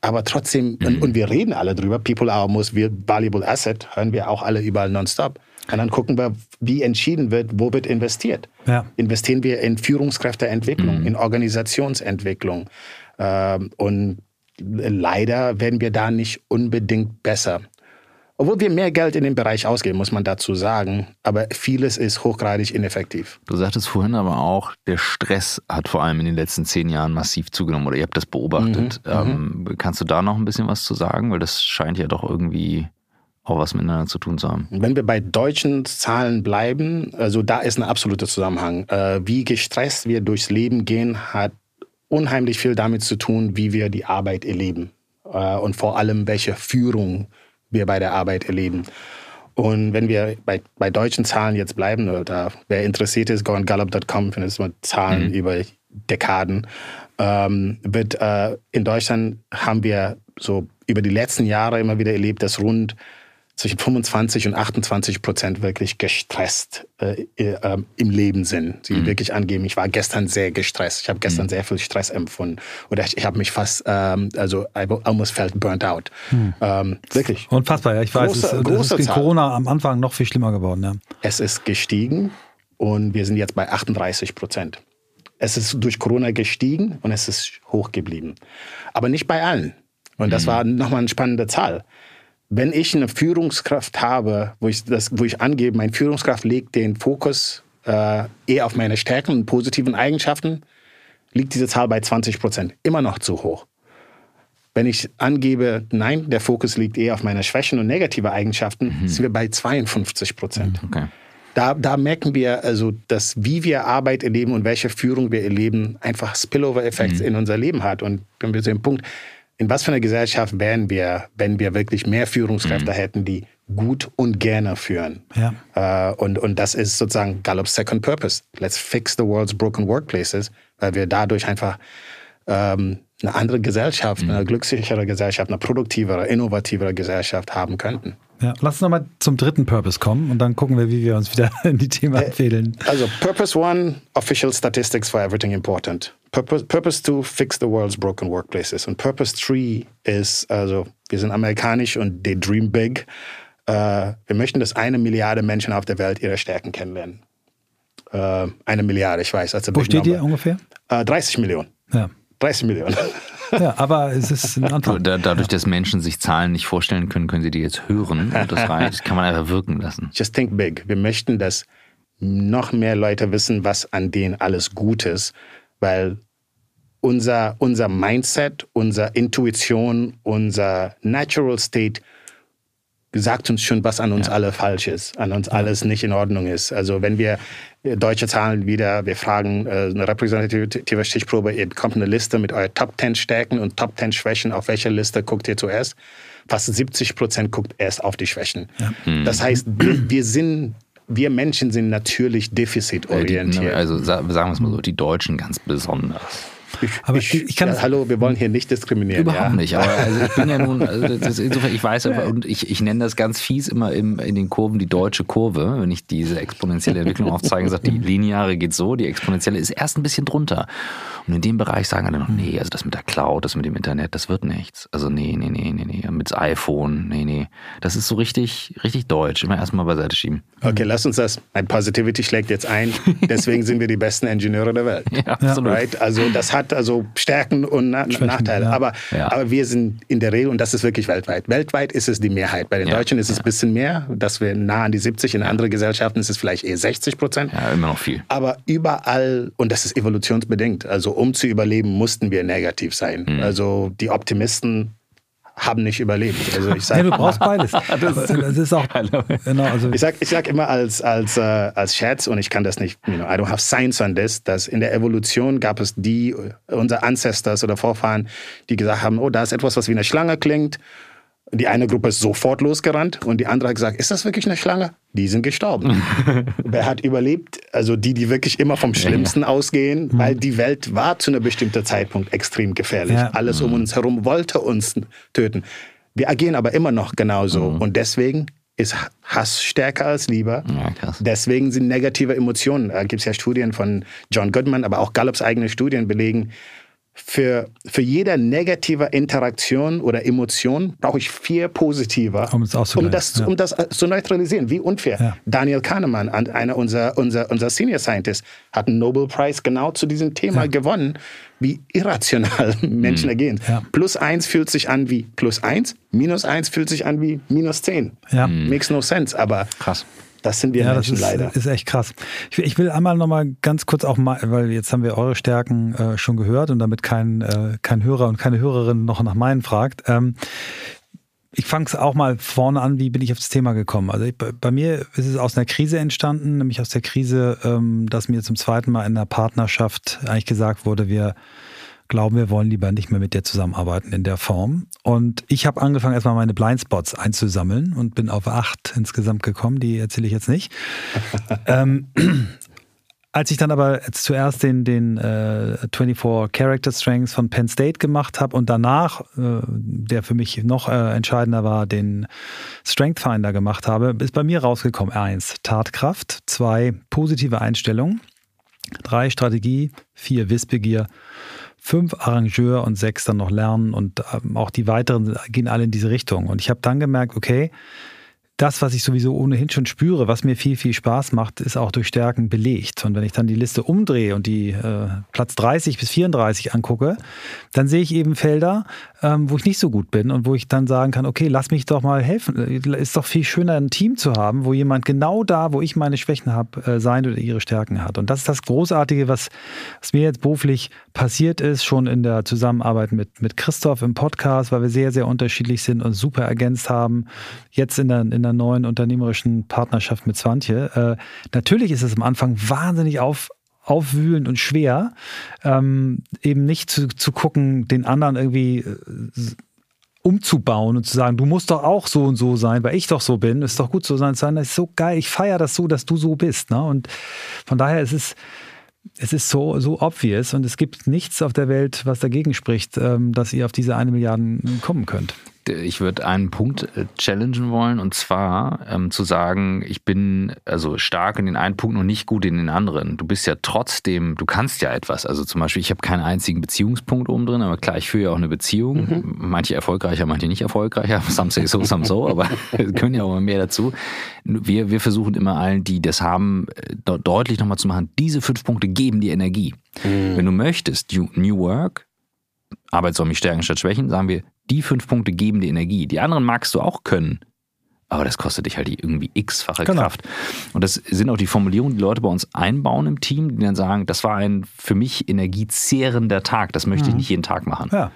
aber trotzdem, mhm. und, und, wir reden alle drüber, People are most valuable asset, hören wir auch alle überall nonstop. Und dann gucken wir, wie entschieden wird, wo wird investiert. Ja. Investieren wir in Führungskräfteentwicklung, mhm. in Organisationsentwicklung. Ähm, und leider werden wir da nicht unbedingt besser. Obwohl wir mehr Geld in dem Bereich ausgeben, muss man dazu sagen. Aber vieles ist hochgradig ineffektiv. Du sagtest vorhin aber auch, der Stress hat vor allem in den letzten zehn Jahren massiv zugenommen oder ihr habt das beobachtet. Mhm, ähm, mhm. kannst du da noch ein bisschen was zu sagen? Weil das scheint ja doch irgendwie auch was miteinander zu tun zu haben. Wenn wir bei deutschen Zahlen bleiben, also da ist ein absoluter Zusammenhang. Äh, wie gestresst wir durchs Leben gehen, hat unheimlich viel damit zu tun, wie wir die Arbeit erleben äh, und vor allem, welche Führung wir bei der Arbeit erleben. Und wenn wir bei, bei deutschen Zahlen jetzt bleiben, oder wer interessiert ist, go on gallup.com, findest du Zahlen mhm. über Dekaden. Ähm, wird, äh, in Deutschland haben wir so über die letzten Jahre immer wieder erlebt, dass rund zwischen 25 und 28 Prozent wirklich gestresst äh, äh, im Leben sind. Sie mhm. wirklich angeben, ich war gestern sehr gestresst. Ich habe gestern mhm. sehr viel Stress empfunden. Oder ich, ich habe mich fast, ähm, also I almost felt burnt out. Mhm. Ähm, wirklich. Unfassbar, ja. Ich weiß, große, es, es ist in Corona am Anfang noch viel schlimmer geworden. Ja. Es ist gestiegen und wir sind jetzt bei 38 Prozent. Es ist durch Corona gestiegen und es ist hoch geblieben. Aber nicht bei allen. Und das mhm. war nochmal eine spannende Zahl wenn ich eine Führungskraft habe, wo ich, das, wo ich angebe, meine Führungskraft legt den Fokus äh, eher auf meine Stärken und positiven Eigenschaften, liegt diese Zahl bei 20 Prozent. Immer noch zu hoch. Wenn ich angebe, nein, der Fokus liegt eher auf meine Schwächen und negative Eigenschaften, mhm. sind wir bei 52 Prozent. Mhm, okay. Da, da, merken wir also, dass wie wir Arbeit erleben und welche Führung wir erleben, einfach Spillover-Effekte mhm. in unser Leben hat. Und wenn wir zu dem Punkt, in was für einer Gesellschaft wären wir, wenn wir wirklich mehr Führungskräfte mhm. hätten, die gut und gerne führen. Ja. Äh, und, und das ist sozusagen Gallup's Second Purpose. Let's fix the world's broken workplaces, weil wir dadurch einfach ähm, eine andere Gesellschaft, mhm. eine glücklichere Gesellschaft, eine produktivere, innovativere Gesellschaft haben könnten. Ja, lass uns nochmal zum dritten Purpose kommen und dann gucken wir, wie wir uns wieder in die Themen äh, empfehlen. Also Purpose One, Official Statistics for Everything Important. Purpose, purpose Two, Fix the World's Broken Workplaces. Und Purpose Three ist, also wir sind amerikanisch und they dream big. Uh, wir möchten, dass eine Milliarde Menschen auf der Welt ihre Stärken kennenlernen. Uh, eine Milliarde, ich weiß. Wo steht ihr ungefähr? Uh, 30 Millionen. Ja. 30 Millionen. Ja, aber es ist ein Anfang. Dadurch, dass Menschen sich Zahlen nicht vorstellen können, können sie die jetzt hören. Und das reicht, kann man einfach wirken lassen. Just think big. Wir möchten, dass noch mehr Leute wissen, was an denen alles gut ist, weil unser, unser Mindset, unsere Intuition, unser Natural State sagt uns schon, was an uns ja. alle falsch ist, an uns alles nicht in Ordnung ist. Also wenn wir äh, deutsche Zahlen wieder, wir fragen äh, eine repräsentative Stichprobe, ihr bekommt eine Liste mit euren Top 10 Stärken und Top 10 Schwächen. Auf welcher Liste guckt ihr zuerst? Fast 70 Prozent guckt erst auf die Schwächen. Ja. Mhm. Das heißt, wir, sind wir Menschen sind natürlich defizitorientiert. Äh, also sagen wir es mal so, die Deutschen ganz besonders. Ich, aber ich, ich kann ja, hallo, wir wollen hier nicht diskriminieren. Überhaupt ja? nicht. Aber also ich bin ja nun, also insofern, ich weiß einfach, und ich, ich nenne das ganz fies immer im, in den Kurven die deutsche Kurve, wenn ich diese exponentielle Entwicklung aufzeige, sagt, die lineare geht so, die exponentielle ist erst ein bisschen drunter. Und in dem Bereich sagen alle noch, nee, also das mit der Cloud, das mit dem Internet, das wird nichts. Also nee, nee, nee, nee, nee, mit dem iPhone, nee, nee. Das ist so richtig, richtig deutsch. Immer erstmal beiseite schieben. Okay, lass uns das. Ein Positivity schlägt jetzt ein. Deswegen sind wir die besten Ingenieure der Welt. Ja, absolut. Right? Also das hat also Stärken und Na Nachteile. Ja. Aber, ja. aber wir sind in der Regel, und das ist wirklich weltweit. Weltweit ist es die Mehrheit. Bei den ja. Deutschen ist es ein bisschen mehr, dass wir nah an die 70, in anderen Gesellschaften ist es vielleicht eher 60 Prozent. Ja, immer noch viel. Aber überall, und das ist evolutionsbedingt, also um zu überleben, mussten wir negativ sein. Mhm. Also die Optimisten haben nicht überlebt. Also ich sag, ja, du brauchst beides. das, das, ist auch genau. Also ich sag, ich sag immer als als äh, als Scherz und ich kann das nicht. You know, I don't have science on this. Dass in der Evolution gab es die unsere Ancestors oder Vorfahren, die gesagt haben, oh, da ist etwas, was wie eine Schlange klingt. Die eine Gruppe ist sofort losgerannt und die andere hat gesagt, ist das wirklich eine Schlange? Die sind gestorben. Wer hat überlebt? Also die, die wirklich immer vom Schlimmsten ja, ja. ausgehen, mhm. weil die Welt war zu einem bestimmten Zeitpunkt extrem gefährlich. Ja. Alles um mhm. uns herum wollte uns töten. Wir agieren aber immer noch genauso mhm. und deswegen ist Hass stärker als Liebe. Ja, Deswegen sind negative Emotionen. Da gibt es ja Studien von John Goodman, aber auch Gallups eigene Studien belegen, für, für jede negative Interaktion oder Emotion brauche ich vier positive, um, um, das, ja. um das äh, zu neutralisieren. Wie unfair. Ja. Daniel Kahnemann, einer unserer unser, unser Senior Scientists, hat einen Nobel Prize genau zu diesem Thema ja. gewonnen, wie irrational Menschen mhm. agieren. Plus eins fühlt sich an wie plus eins, minus eins fühlt sich an wie minus zehn. Ja. Makes no sense, aber Krass. Das sind wir ja, Menschen das ist, leider. ist echt krass. Ich, ich will einmal nochmal ganz kurz auch mal, weil jetzt haben wir eure Stärken äh, schon gehört und damit kein, äh, kein Hörer und keine Hörerin noch nach meinen fragt. Ähm, ich fange es auch mal vorne an, wie bin ich auf das Thema gekommen? Also ich, bei mir ist es aus einer Krise entstanden, nämlich aus der Krise, ähm, dass mir zum zweiten Mal in einer Partnerschaft eigentlich gesagt wurde, wir glauben, wir wollen lieber nicht mehr mit dir zusammenarbeiten in der Form. Und ich habe angefangen, erstmal meine Blindspots einzusammeln und bin auf acht insgesamt gekommen. Die erzähle ich jetzt nicht. ähm, als ich dann aber zuerst den, den äh, 24 Character Strengths von Penn State gemacht habe und danach, äh, der für mich noch äh, entscheidender war, den Strength Finder gemacht habe, ist bei mir rausgekommen: eins, Tatkraft, zwei, positive Einstellung, drei, Strategie, vier, Wissbegier fünf Arrangeur und sechs dann noch lernen und ähm, auch die weiteren gehen alle in diese Richtung. Und ich habe dann gemerkt, okay, das, was ich sowieso ohnehin schon spüre, was mir viel, viel Spaß macht, ist auch durch Stärken belegt. Und wenn ich dann die Liste umdrehe und die äh, Platz 30 bis 34 angucke, dann sehe ich eben Felder, ähm, wo ich nicht so gut bin und wo ich dann sagen kann, okay, lass mich doch mal helfen. Ist doch viel schöner, ein Team zu haben, wo jemand genau da, wo ich meine Schwächen habe, äh, sein oder ihre Stärken hat. Und das ist das Großartige, was, was mir jetzt beruflich passiert ist, schon in der Zusammenarbeit mit, mit Christoph im Podcast, weil wir sehr, sehr unterschiedlich sind und super ergänzt haben. Jetzt in der, in einer neuen unternehmerischen Partnerschaft mit Swantje. Äh, natürlich ist es am Anfang wahnsinnig auf, aufwühlend und schwer, ähm, eben nicht zu, zu gucken, den anderen irgendwie äh, umzubauen und zu sagen, du musst doch auch so und so sein, weil ich doch so bin, ist doch gut so sein, das ist so geil, ich feiere das so, dass du so bist. Ne? Und von daher ist es, es ist so, so obvious und es gibt nichts auf der Welt, was dagegen spricht, ähm, dass ihr auf diese eine Milliarde kommen könnt ich würde einen Punkt äh, challengen wollen und zwar ähm, zu sagen, ich bin also stark in den einen Punkt und nicht gut in den anderen. Du bist ja trotzdem, du kannst ja etwas. Also zum Beispiel, ich habe keinen einzigen Beziehungspunkt oben drin, aber klar, ich führe ja auch eine Beziehung. Mhm. Manche erfolgreicher, manche nicht erfolgreicher. Some say so, some so, aber wir können ja auch immer mehr dazu. Wir, wir versuchen immer allen, die das haben, äh, deutlich nochmal zu machen, diese fünf Punkte geben die Energie. Mhm. Wenn du möchtest, New Work, Arbeit soll mich stärken statt schwächen, sagen wir, die fünf Punkte geben dir Energie. Die anderen magst du auch können. Aber das kostet dich halt irgendwie x-fache genau. Kraft. Und das sind auch die Formulierungen, die Leute bei uns einbauen im Team, die dann sagen, das war ein für mich energiezehrender Tag. Das möchte mhm. ich nicht jeden Tag machen. Ja.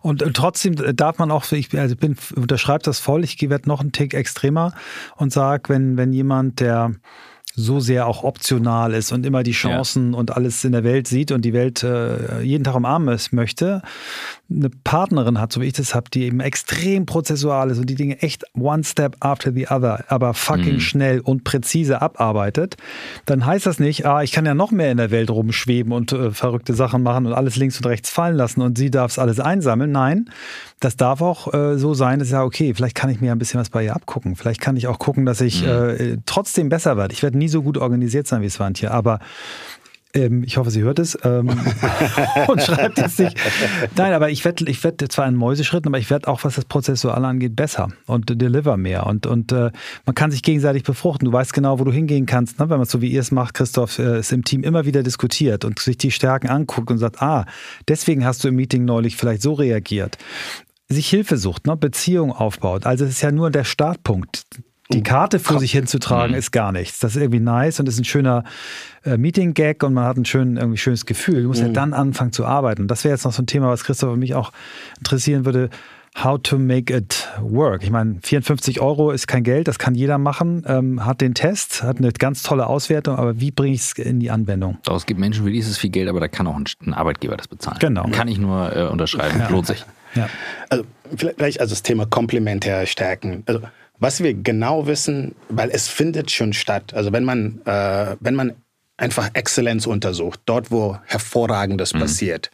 Und, und trotzdem darf man auch, ich, also bin, unterschreibe das voll, ich werde noch einen Tick extremer und sage, wenn, wenn jemand, der so sehr auch optional ist und immer die Chancen ja. und alles in der Welt sieht und die Welt äh, jeden Tag umarmen möchte, eine Partnerin hat, so wie ich das habe, die eben extrem prozessual ist und die Dinge echt one step after the other, aber fucking mhm. schnell und präzise abarbeitet, dann heißt das nicht, ah, ich kann ja noch mehr in der Welt rumschweben und äh, verrückte Sachen machen und alles links und rechts fallen lassen und sie darf es alles einsammeln. Nein, das darf auch äh, so sein, dass ja, okay, vielleicht kann ich mir ein bisschen was bei ihr abgucken. Vielleicht kann ich auch gucken, dass ich mhm. äh, trotzdem besser werde. Ich werde nie so gut organisiert sein wie Swantje, aber ähm, ich hoffe, sie hört es ähm, und schreibt es nicht. Nein, aber ich werde ich werd zwar in Mäuseschritten, aber ich werde auch, was das Prozessuale angeht, besser und deliver mehr. Und, und äh, man kann sich gegenseitig befruchten. Du weißt genau, wo du hingehen kannst. Ne? Wenn man es so wie ihr es macht, Christoph, äh, es im Team immer wieder diskutiert und sich die Stärken anguckt und sagt, ah, deswegen hast du im Meeting neulich vielleicht so reagiert sich Hilfe sucht, ne? Beziehung aufbaut. Also es ist ja nur der Startpunkt. Die Karte vor sich hinzutragen mhm. ist gar nichts. Das ist irgendwie nice und ist ein schöner äh, Meeting-Gag und man hat ein schön, irgendwie schönes Gefühl. Du musst mhm. ja dann anfangen zu arbeiten. Das wäre jetzt noch so ein Thema, was Christoph und mich auch interessieren würde. how to make it work. Ich meine, 54 Euro ist kein Geld, das kann jeder machen, ähm, hat den Test, hat eine ganz tolle Auswertung, aber wie bringe ich es in die Anwendung? Es gibt Menschen, für die ist es viel Geld, aber da kann auch ein Arbeitgeber das bezahlen. Genau. Kann ich nur äh, unterschreiben, ja. lohnt sich. Ja. Also vielleicht also das Thema komplementäre Stärken. Also was wir genau wissen, weil es findet schon statt. Also wenn man, äh, wenn man einfach Exzellenz untersucht, dort wo hervorragendes mhm. passiert,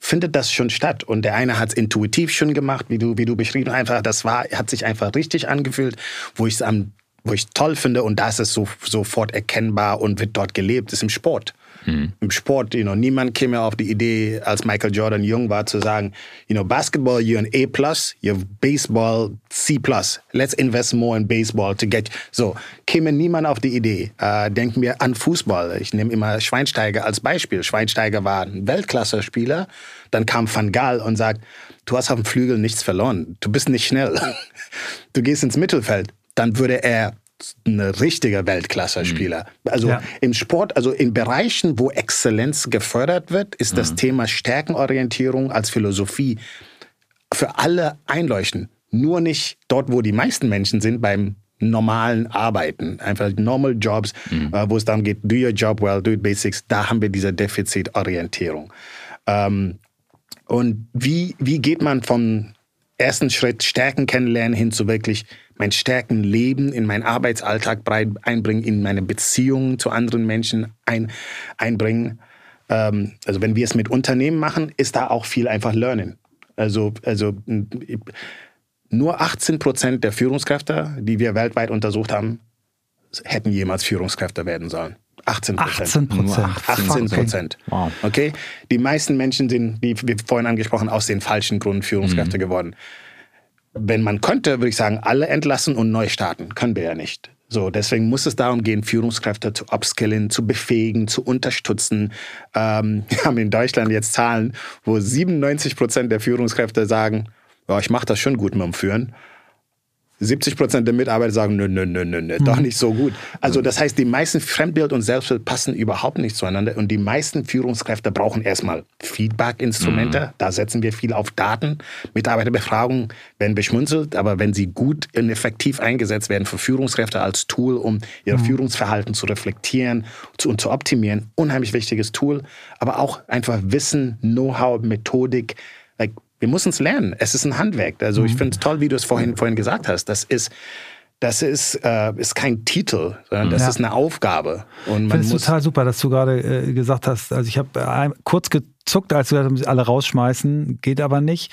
findet das schon statt. Und der eine hat es intuitiv schon gemacht, wie du, wie du beschrieben einfach, das war, hat sich einfach richtig angefühlt, wo ich es am wo ich toll finde und da ist es so, sofort erkennbar und wird dort gelebt, ist im Sport. Mhm. Im Sport, you know, niemand käme auf die Idee, als Michael Jordan jung war, zu sagen, you know, Basketball, you're an A+, you're Baseball, C+. Let's invest more in Baseball to get... So, käme niemand auf die Idee. Äh, denken wir an Fußball. Ich nehme immer Schweinsteiger als Beispiel. Schweinsteiger war ein Weltklasse-Spieler. Dann kam Van Gaal und sagt, du hast auf dem Flügel nichts verloren. Du bist nicht schnell. Du gehst ins Mittelfeld. Dann würde er ein richtiger Weltklasse-Spieler. Mhm. Also ja. im Sport, also in Bereichen, wo Exzellenz gefördert wird, ist mhm. das Thema Stärkenorientierung als Philosophie für alle einleuchtend. Nur nicht dort, wo die meisten Menschen sind, beim normalen Arbeiten, einfach normal Jobs, mhm. äh, wo es darum geht, do your job well, do it basics, da haben wir diese Defizitorientierung. Ähm, und wie, wie geht man vom ersten Schritt Stärken kennenlernen hin zu wirklich mein Stärken leben, in meinen Arbeitsalltag einbringen, in meine Beziehungen zu anderen Menschen ein, einbringen. Ähm, also wenn wir es mit Unternehmen machen, ist da auch viel einfach Lernen. Also, also nur 18 Prozent der Führungskräfte, die wir weltweit untersucht haben, hätten jemals Führungskräfte werden sollen. 18 Prozent. 18 Prozent. Okay. Wow. okay. Die meisten Menschen sind, wie wir vorhin angesprochen, aus den falschen Gründen Führungskräfte mhm. geworden wenn man könnte, würde ich sagen, alle entlassen und neu starten. Können wir ja nicht. So, deswegen muss es darum gehen, Führungskräfte zu upskillen, zu befähigen, zu unterstützen. Ähm, wir haben in Deutschland jetzt Zahlen, wo 97 Prozent der Führungskräfte sagen, ja, ich mache das schon gut mit dem Führen. 70 Prozent der Mitarbeiter sagen, nö, nö, nö, nö, nö, doch mhm. nicht so gut. Also das heißt, die meisten Fremdbild und Selbstbild passen überhaupt nicht zueinander und die meisten Führungskräfte brauchen erstmal Feedback-Instrumente. Mhm. Da setzen wir viel auf Daten. Mitarbeiterbefragungen werden beschmunzelt, aber wenn sie gut und effektiv eingesetzt werden für Führungskräfte als Tool, um ihr mhm. Führungsverhalten zu reflektieren und zu optimieren, unheimlich wichtiges Tool, aber auch einfach Wissen, Know-how, Methodik, like wir müssen es lernen. Es ist ein Handwerk. Also ich mhm. finde es toll, wie du es vorhin, vorhin gesagt hast. Das ist, das ist, äh, ist kein Titel, sondern das ja. ist eine Aufgabe. Und ich finde es total super, dass du gerade äh, gesagt hast, also ich habe äh, kurz gezuckt, als du gesagt hast, alle rausschmeißen, geht aber nicht.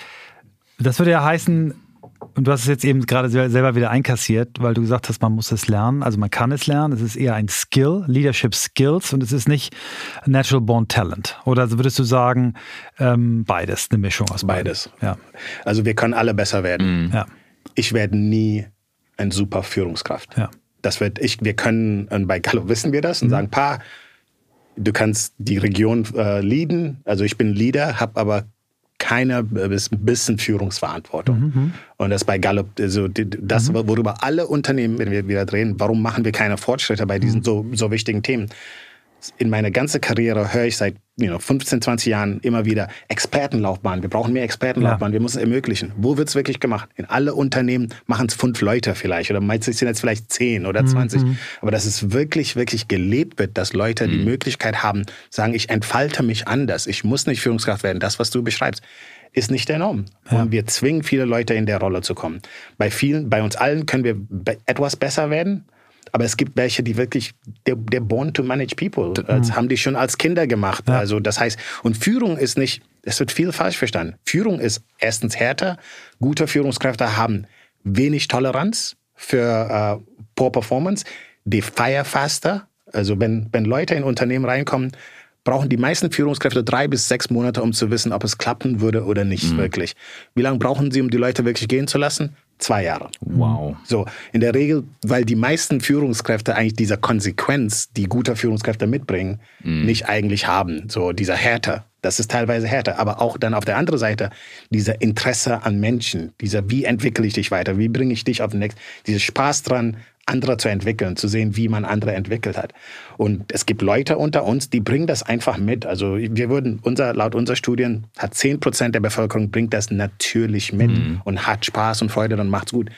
Das würde ja heißen, und du hast es jetzt eben gerade selber wieder einkassiert, weil du gesagt hast, man muss es lernen. Also man kann es lernen. Es ist eher ein Skill, Leadership Skills und es ist nicht Natural Born Talent. Oder würdest du sagen, ähm, beides, eine Mischung aus beides. Ja. Also wir können alle besser werden. Mhm. Ja. Ich werde nie ein super Führungskraft. Ja. Das wird ich, wir können, und bei Gallo wissen wir das und mhm. sagen, Pa, du kannst die Region äh, leaden. Also ich bin Leader, habe aber keiner bis ein bisschen Führungsverantwortung. Mhm. Und das bei Gallup, also das, mhm. worüber alle Unternehmen, wenn wir wieder drehen, warum machen wir keine Fortschritte bei diesen mhm. so, so wichtigen Themen? in meiner ganzen Karriere höre ich seit you know, 15, 20 Jahren immer wieder Expertenlaufbahn. Wir brauchen mehr Expertenlaufbahn. Ja. Wir müssen es ermöglichen. Wo wird es wirklich gemacht? In alle Unternehmen machen es fünf Leute vielleicht oder meistens sind jetzt vielleicht zehn oder 20. Mhm. Aber dass es wirklich, wirklich gelebt wird, dass Leute mhm. die Möglichkeit haben, sagen, ich entfalte mich anders. Ich muss nicht Führungskraft werden. Das, was du beschreibst, ist nicht der Norm. Ja. Und wir zwingen viele Leute in der Rolle zu kommen. Bei vielen, bei uns allen können wir etwas besser werden aber es gibt welche, die wirklich, they're, they're born to manage people. Das haben die schon als Kinder gemacht. Ja. Also das heißt, und Führung ist nicht, es wird viel falsch verstanden. Führung ist erstens härter. Gute Führungskräfte haben wenig Toleranz für äh, Poor Performance. Die fire faster. Also wenn, wenn Leute in Unternehmen reinkommen, brauchen die meisten Führungskräfte drei bis sechs Monate, um zu wissen, ob es klappen würde oder nicht mhm. wirklich. Wie lange brauchen sie, um die Leute wirklich gehen zu lassen? Zwei Jahre. Wow. So, in der Regel, weil die meisten Führungskräfte eigentlich dieser Konsequenz, die gute Führungskräfte mitbringen, mm. nicht eigentlich haben. So, dieser Härte. Das ist teilweise härter. Aber auch dann auf der anderen Seite dieser Interesse an Menschen, dieser wie entwickle ich dich weiter, wie bringe ich dich auf den nächsten, dieser Spaß dran, andere zu entwickeln, zu sehen, wie man andere entwickelt hat. Und es gibt Leute unter uns, die bringen das einfach mit. Also wir würden, unser, laut unserer Studien hat 10 Prozent der Bevölkerung bringt das natürlich mit mhm. und hat Spaß und Freude und macht's gut.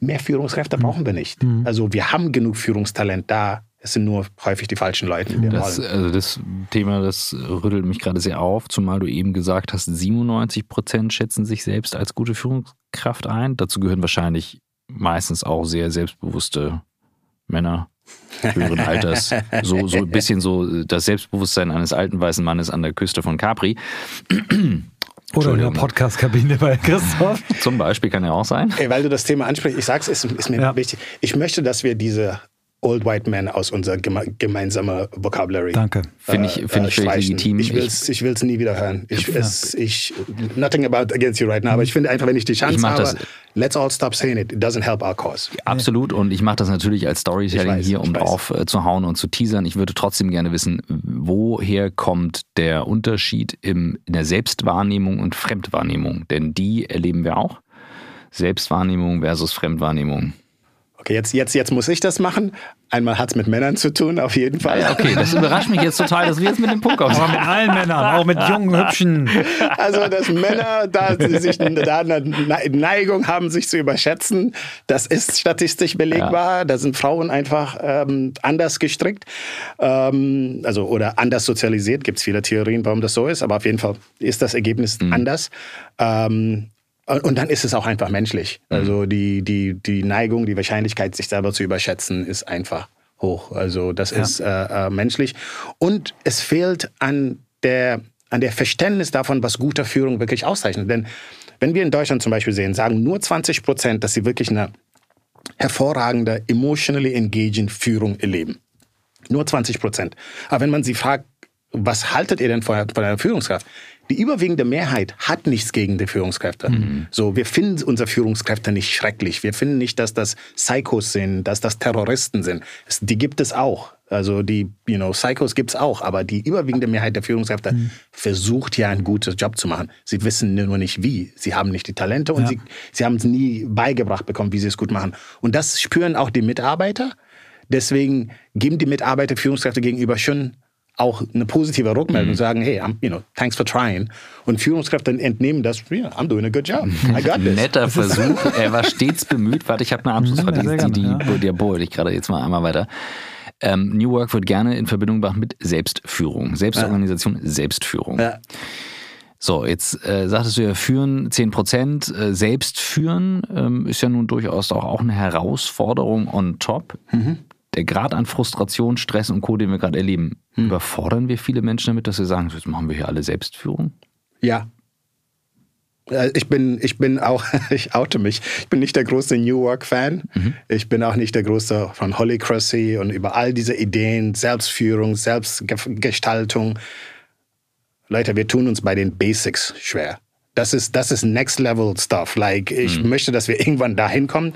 Mehr Führungskräfte mhm. brauchen wir nicht. Mhm. Also wir haben genug Führungstalent da. Es sind nur häufig die falschen Leute, die wir das. Also das Thema, das rüttelt mich gerade sehr auf, zumal du eben gesagt hast, 97 Prozent schätzen sich selbst als gute Führungskraft ein. Dazu gehören wahrscheinlich meistens auch sehr selbstbewusste Männer höheren Alters. So, so ein bisschen so das Selbstbewusstsein eines alten weißen Mannes an der Küste von Capri. Oder in der Podcast-Kabine bei Christoph. Zum Beispiel kann er auch sein. Ey, weil du das Thema ansprichst, ich sag's, ist, ist mir ja. wichtig. Ich möchte, dass wir diese Old White Man aus unserer geme gemeinsamen Vocabulary. Danke. Finde ich, find ich völlig legitim. Ich will es ich will's nie wieder hören. Ich, es, ich, nothing about against you right now, aber ich finde einfach, wenn ich die Chance ich habe, das, let's all stop saying it. It doesn't help our cause. Absolut. Und ich mache das natürlich als Storytelling weiß, hier, um drauf äh, zu hauen und zu teasern. Ich würde trotzdem gerne wissen, woher kommt der Unterschied im, in der Selbstwahrnehmung und Fremdwahrnehmung? Denn die erleben wir auch. Selbstwahrnehmung versus Fremdwahrnehmung. Okay, jetzt, jetzt, jetzt muss ich das machen. Einmal hat es mit Männern zu tun, auf jeden Fall. Ja, okay, das überrascht mich jetzt total, dass wir jetzt mit dem Punkt kommen. Aber mit allen Männern, auch mit jungen, hübschen. Also, dass Männer da, sich, da eine Neigung haben, sich zu überschätzen, das ist statistisch belegbar. Ja. Da sind Frauen einfach ähm, anders gestrickt ähm, also, oder anders sozialisiert. Gibt es viele Theorien, warum das so ist, aber auf jeden Fall ist das Ergebnis mhm. anders. Ähm, und dann ist es auch einfach menschlich. Mhm. Also die, die, die Neigung, die Wahrscheinlichkeit, sich selber zu überschätzen, ist einfach hoch. Also das ja. ist äh, äh, menschlich. Und es fehlt an der, an der Verständnis davon, was guter Führung wirklich auszeichnet. Denn wenn wir in Deutschland zum Beispiel sehen, sagen nur 20 Prozent, dass sie wirklich eine hervorragende, emotionally engaging Führung erleben. Nur 20 Prozent. Aber wenn man sie fragt, was haltet ihr denn von einer Führungskraft? Die überwiegende Mehrheit hat nichts gegen die Führungskräfte. Mhm. So, wir finden unsere Führungskräfte nicht schrecklich. Wir finden nicht, dass das Psychos sind, dass das Terroristen sind. Die gibt es auch. Also die, you know, Psychos gibt es auch, aber die überwiegende Mehrheit der Führungskräfte mhm. versucht ja einen guten Job zu machen. Sie wissen nur nicht wie. Sie haben nicht die Talente und ja. sie, sie haben es nie beigebracht bekommen, wie sie es gut machen. Und das spüren auch die Mitarbeiter. Deswegen geben die Mitarbeiter Führungskräfte gegenüber schon auch eine positive Rückmeldung mhm. sagen, hey, I'm, you know, thanks for trying. Und Führungskräfte entnehmen das, yeah, I'm doing a good job. I got this. Netter Versuch. er war stets bemüht. Warte, ich habe eine Abschlussfrage, die, die, die, ja. die, die ich gerade jetzt mal einmal weiter. Ähm, New Work wird gerne in Verbindung gebracht mit Selbstführung. Selbstorganisation, ja. Selbstführung. Ja. So, jetzt äh, sagtest du ja, führen 10 Prozent, äh, selbst führen ähm, ist ja nun durchaus auch, auch eine Herausforderung on top. Mhm Grad an Frustration, Stress und Co., den wir gerade erleben, hm. überfordern wir viele Menschen damit, dass wir sagen, jetzt machen wir hier alle Selbstführung? Ja. Äh, ich bin, ich bin auch, ich oute mich, ich bin nicht der große New Work-Fan. Mhm. Ich bin auch nicht der große von Holycracy und über all diese Ideen, Selbstführung, Selbstgestaltung. Leute, wir tun uns bei den Basics schwer. Das ist, das ist Next Level Stuff. Like, ich mhm. möchte, dass wir irgendwann dahin kommen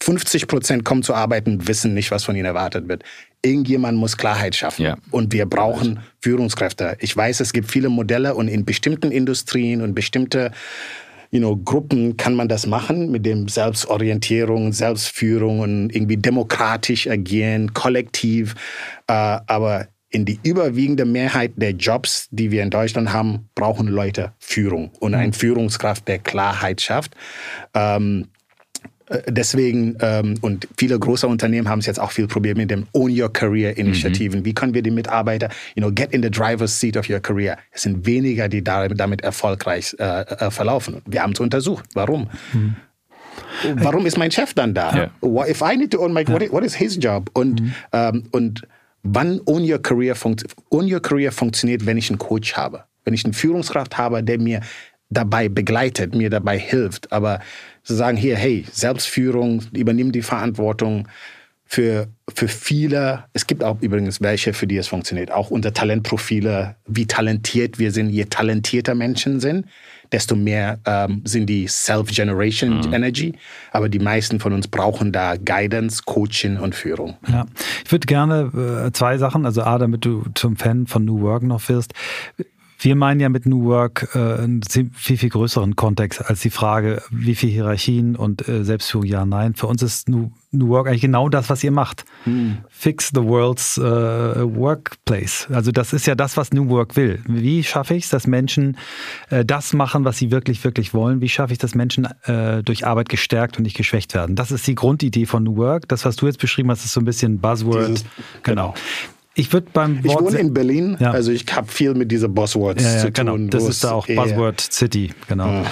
50 Prozent kommen zu arbeiten, wissen nicht, was von ihnen erwartet wird. Irgendjemand muss Klarheit schaffen. Ja. Und wir brauchen Führungskräfte. Ich weiß, es gibt viele Modelle und in bestimmten Industrien und bestimmte you know, Gruppen kann man das machen mit dem Selbstorientierung, Selbstführung und irgendwie demokratisch agieren, kollektiv. Äh, aber in die überwiegende Mehrheit der Jobs, die wir in Deutschland haben, brauchen Leute Führung und mhm. eine Führungskraft, der Klarheit schafft. Äh, deswegen, ähm, und viele große Unternehmen haben es jetzt auch viel probiert mit dem Own Your Career Initiativen. Mhm. Wie können wir die Mitarbeiter, you know, get in the driver's seat of your career? Es sind weniger, die damit erfolgreich äh, äh, verlaufen. Wir haben es untersucht. Warum? Mhm. Warum ist mein Chef dann da? Yeah. What if I need to own my, what, is, what is his job? Und, mhm. ähm, und wann Own Your Career, Own Your Career funktioniert, wenn ich einen Coach habe? Wenn ich eine Führungskraft habe, der mir dabei begleitet, mir dabei hilft. Aber zu sagen, hier, hey, Selbstführung, übernimm die Verantwortung für, für viele. Es gibt auch übrigens welche, für die es funktioniert. Auch unter Talentprofile, wie talentiert wir sind. Je talentierter Menschen sind, desto mehr ähm, sind die Self-Generation mhm. Energy. Aber die meisten von uns brauchen da Guidance, Coaching und Führung. Ja, ich würde gerne äh, zwei Sachen, also A, damit du zum Fan von New Work noch wirst Wir meinen ja mit New Work äh, einen viel, viel größeren Kontext als die Frage, wie viel Hierarchien und äh, Selbstführung, ja, nein. Für uns ist New, New Work eigentlich genau das, was ihr macht. Hm. Fix the world's äh, workplace. Also das ist ja das, was New Work will. Wie schaffe ich es, dass Menschen äh, das machen, was sie wirklich, wirklich wollen? Wie schaffe ich, dass Menschen äh, durch Arbeit gestärkt und nicht geschwächt werden? Das ist die Grundidee von New Work. Das, was du jetzt beschrieben hast, ist so ein bisschen Buzzword. Dieses, genau. genau. Ich würde beim Wort Ich wohne in Berlin, ja. also ich habe viel mit diesen Buzzwords ja, ja, zu genau. tun. Das ist da auch Buzzword City, genau.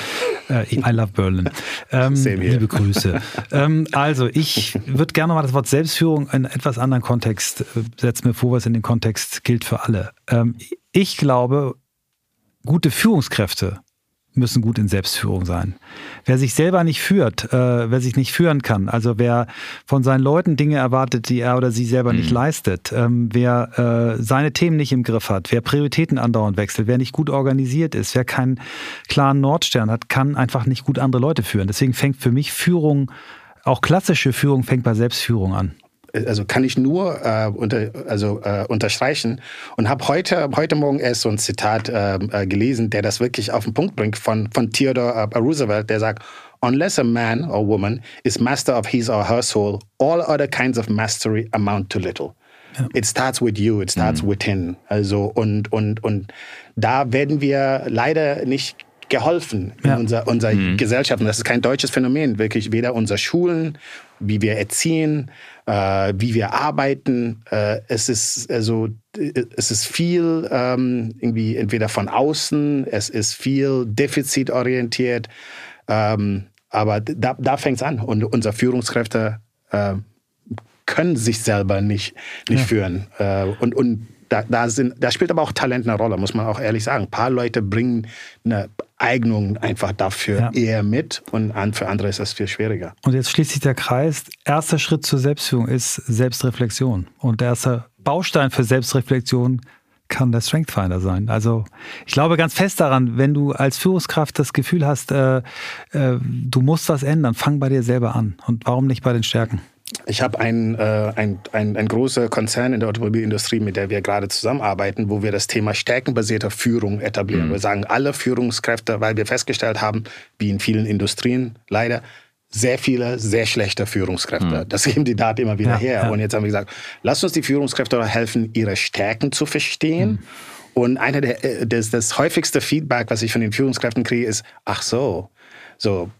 Ja. Äh, I love Berlin. Ähm, liebe Grüße. ähm, also ich würde gerne mal das Wort Selbstführung in etwas anderen Kontext äh, setzen, mir vor, was in dem Kontext gilt für alle. Ähm, ich glaube, gute Führungskräfte müssen gut in Selbstführung sein. Wer sich selber nicht führt, äh, wer sich nicht führen kann, also wer von seinen Leuten Dinge erwartet, die er oder sie selber mhm. nicht leistet, ähm, wer äh, seine Themen nicht im Griff hat, wer Prioritäten andauernd wechselt, wer nicht gut organisiert ist, wer keinen klaren Nordstern hat, kann einfach nicht gut andere Leute führen. Deswegen fängt für mich Führung, auch klassische Führung, fängt bei Selbstführung an also kann ich nur äh, unter, also, äh, unterstreichen und habe heute, heute Morgen erst so ein Zitat äh, äh, gelesen, der das wirklich auf den Punkt bringt von, von Theodore äh, Roosevelt, der sagt, Unless a man or woman is master of his or her soul, all other kinds of mastery amount to little. Ja. It starts with you, it starts mhm. within. Also und, und, und da werden wir leider nicht geholfen in ja. unserer, unserer mhm. Gesellschaft. Und das ist kein deutsches Phänomen, wirklich weder unsere Schulen, wie wir erziehen, äh, wie wir arbeiten. Äh, es ist also es ist viel ähm, irgendwie entweder von außen, es ist viel defizitorientiert, ähm, aber da, da fängt es an. Und unsere Führungskräfte äh, können sich selber nicht, nicht ja. führen. Äh, und, und da, da, sind, da spielt aber auch Talent eine Rolle, muss man auch ehrlich sagen. Ein paar Leute bringen eine Eignung einfach dafür ja. eher mit und für andere ist das viel schwieriger. Und jetzt schließt sich der Kreis. Erster Schritt zur Selbstführung ist Selbstreflexion. Und der erste Baustein für Selbstreflexion kann der Strength Finder sein. Also ich glaube ganz fest daran, wenn du als Führungskraft das Gefühl hast, äh, äh, du musst was ändern, fang bei dir selber an. Und warum nicht bei den Stärken? Ich habe einen äh, ein, ein, ein großer Konzern in der Automobilindustrie, mit der wir gerade zusammenarbeiten, wo wir das Thema stärkenbasierter Führung etablieren. Mhm. Wir sagen, alle Führungskräfte, weil wir festgestellt haben, wie in vielen Industrien leider, sehr viele sehr schlechte Führungskräfte. Mhm. Das geben die Daten immer wieder ja, her. Ja. Und jetzt haben wir gesagt, lass uns die Führungskräfte helfen, ihre Stärken zu verstehen. Mhm. Und einer der, äh, das, das häufigste Feedback, was ich von den Führungskräften kriege, ist, ach so, so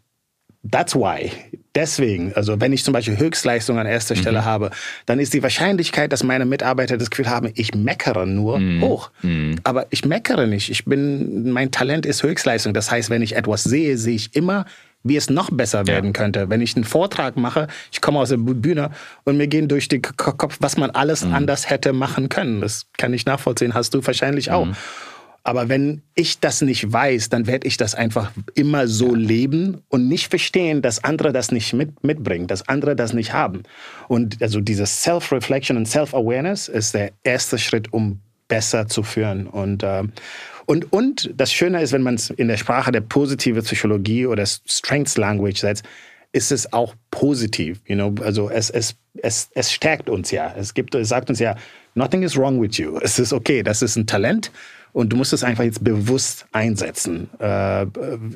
That's why. Deswegen, also wenn ich zum Beispiel Höchstleistung an erster Stelle mhm. habe, dann ist die Wahrscheinlichkeit, dass meine Mitarbeiter das Gefühl haben, ich meckere nur, mhm. hoch. Mhm. Aber ich meckere nicht. Ich bin, mein Talent ist Höchstleistung. Das heißt, wenn ich etwas sehe, sehe ich immer, wie es noch besser werden ja. könnte. Wenn ich einen Vortrag mache, ich komme aus der Bühne und mir gehen durch den Kopf, was man alles mhm. anders hätte machen können. Das kann ich nachvollziehen, hast du wahrscheinlich auch. Aber wenn ich das nicht weiß, dann werde ich das einfach immer so leben und nicht verstehen, dass andere das nicht mit, mitbringen, dass andere das nicht haben. Und also dieses Self-Reflection und Self-Awareness ist der erste Schritt, um besser zu führen. Und, äh, und, und das Schöne ist, wenn man es in der Sprache der positive Psychologie oder Strengths Language setzt, ist es auch positiv. You know? Also es, es, es, es stärkt uns ja. Es, gibt, es sagt uns ja, nothing is wrong with you. Es ist okay, das ist ein Talent und du musst es einfach jetzt bewusst einsetzen. Äh,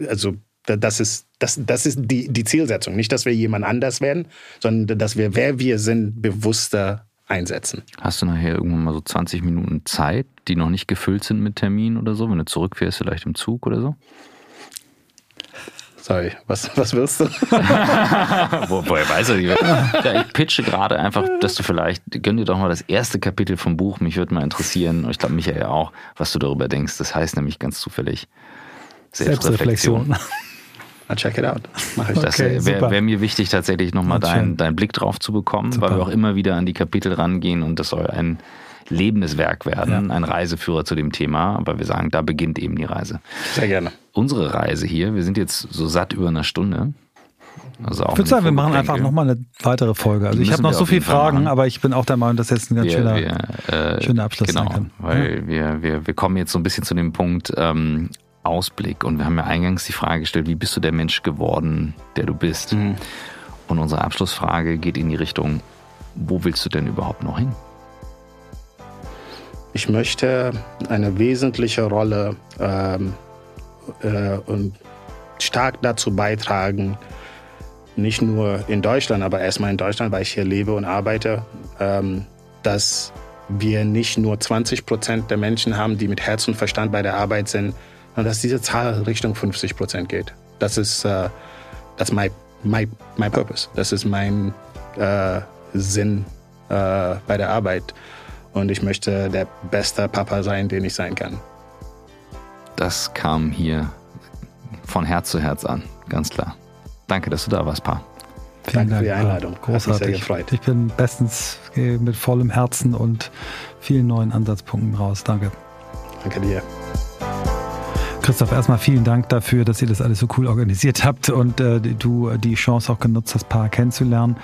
also das ist, das, das ist die, die Zielsetzung. Nicht, dass wir jemand anders werden, sondern dass wir, wer wir sind, bewusster einsetzen. Hast du nachher irgendwann mal so 20 Minuten Zeit, die noch nicht gefüllt sind mit Terminen oder so, wenn du zurückfährst, vielleicht im Zug oder so? Sorry, was, was willst du? Wo, woher weiß er? Ja, ich pitche gerade einfach, dass du vielleicht, gönn dir doch mal das erste Kapitel vom Buch. Mich würde mal interessieren, und ich glaube Michael auch, was du darüber denkst. Das heißt nämlich ganz zufällig Selbstreflexion. Selbstreflexion. I'll check it out. Mach ich. Das wäre wär mir wichtig, tatsächlich nochmal deinen dein Blick drauf zu bekommen, super. weil wir auch immer wieder an die Kapitel rangehen und das soll ein lebendes Werk werden, ja. ein Reiseführer zu dem Thema. Aber wir sagen, da beginnt eben die Reise. Sehr gerne. Unsere Reise hier, wir sind jetzt so satt über eine Stunde. Also ich würde sagen, wir machen einfach nochmal eine weitere Folge. Also ich habe noch so viele Fragen, aber ich bin auch der Meinung, dass jetzt ein ganz wir, schöner, wir, äh, schöner Abschluss genau, sein kann. Weil ja. wir, wir, wir kommen jetzt so ein bisschen zu dem Punkt ähm, Ausblick und wir haben ja eingangs die Frage gestellt, wie bist du der Mensch geworden, der du bist? Mhm. Und unsere Abschlussfrage geht in die Richtung, wo willst du denn überhaupt noch hin? Ich möchte eine wesentliche Rolle ähm, äh, und stark dazu beitragen, nicht nur in Deutschland, aber erstmal in Deutschland, weil ich hier lebe und arbeite, ähm, dass wir nicht nur 20 Prozent der Menschen haben, die mit Herz und Verstand bei der Arbeit sind, sondern dass diese Zahl Richtung 50 Prozent geht. Das ist äh, das my, my, my purpose. Das ist mein äh, Sinn äh, bei der Arbeit. Und ich möchte der beste Papa sein, den ich sein kann. Das kam hier von Herz zu Herz an, ganz klar. Danke, dass du da warst, Pa. Vielen Danke Dank, für die Einladung. Großartig. Ich bin bestens mit vollem Herzen und vielen neuen Ansatzpunkten raus. Danke. Danke dir. Christoph, erstmal vielen Dank dafür, dass ihr das alles so cool organisiert habt und äh, du die Chance auch genutzt hast, Paar kennenzulernen.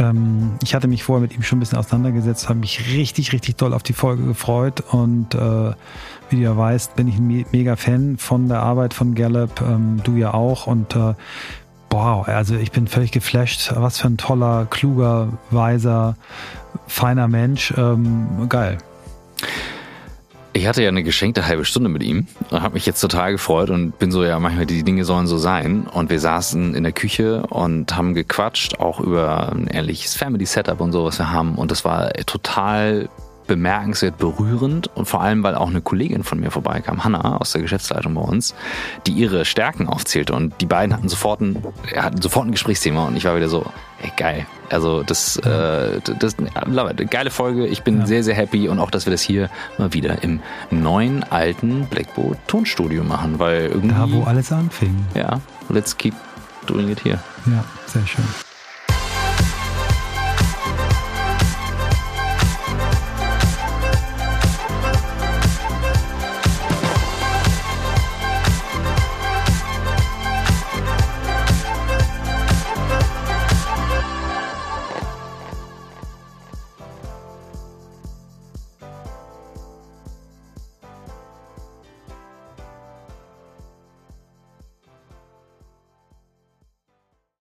Ähm, ich hatte mich vorher mit ihm schon ein bisschen auseinandergesetzt, habe mich richtig, richtig doll auf die Folge gefreut und äh, wie du ja weißt, bin ich ein mega Fan von der Arbeit von Gallup, ähm, du ja auch und äh, wow, also ich bin völlig geflasht. Was für ein toller, kluger, weiser, feiner Mensch. Ähm, geil. Ich hatte ja eine geschenkte halbe Stunde mit ihm und habe mich jetzt total gefreut und bin so, ja, manchmal die Dinge sollen so sein. Und wir saßen in der Küche und haben gequatscht, auch über ein ehrliches Family-Setup und so, was wir haben. Und das war total bemerkenswert berührend und vor allem, weil auch eine Kollegin von mir vorbeikam, Hanna aus der Geschäftsleitung bei uns, die ihre Stärken aufzählte und die beiden hatten sofort ein, hatten sofort ein Gesprächsthema und ich war wieder so, ey, geil. Also das, äh, das, das geile Folge. Ich bin ja. sehr, sehr happy und auch, dass wir das hier mal wieder im neuen alten Blackboard Tonstudio machen, weil irgendwie da, wo alles anfing. Ja, let's keep doing it here. Ja, sehr schön.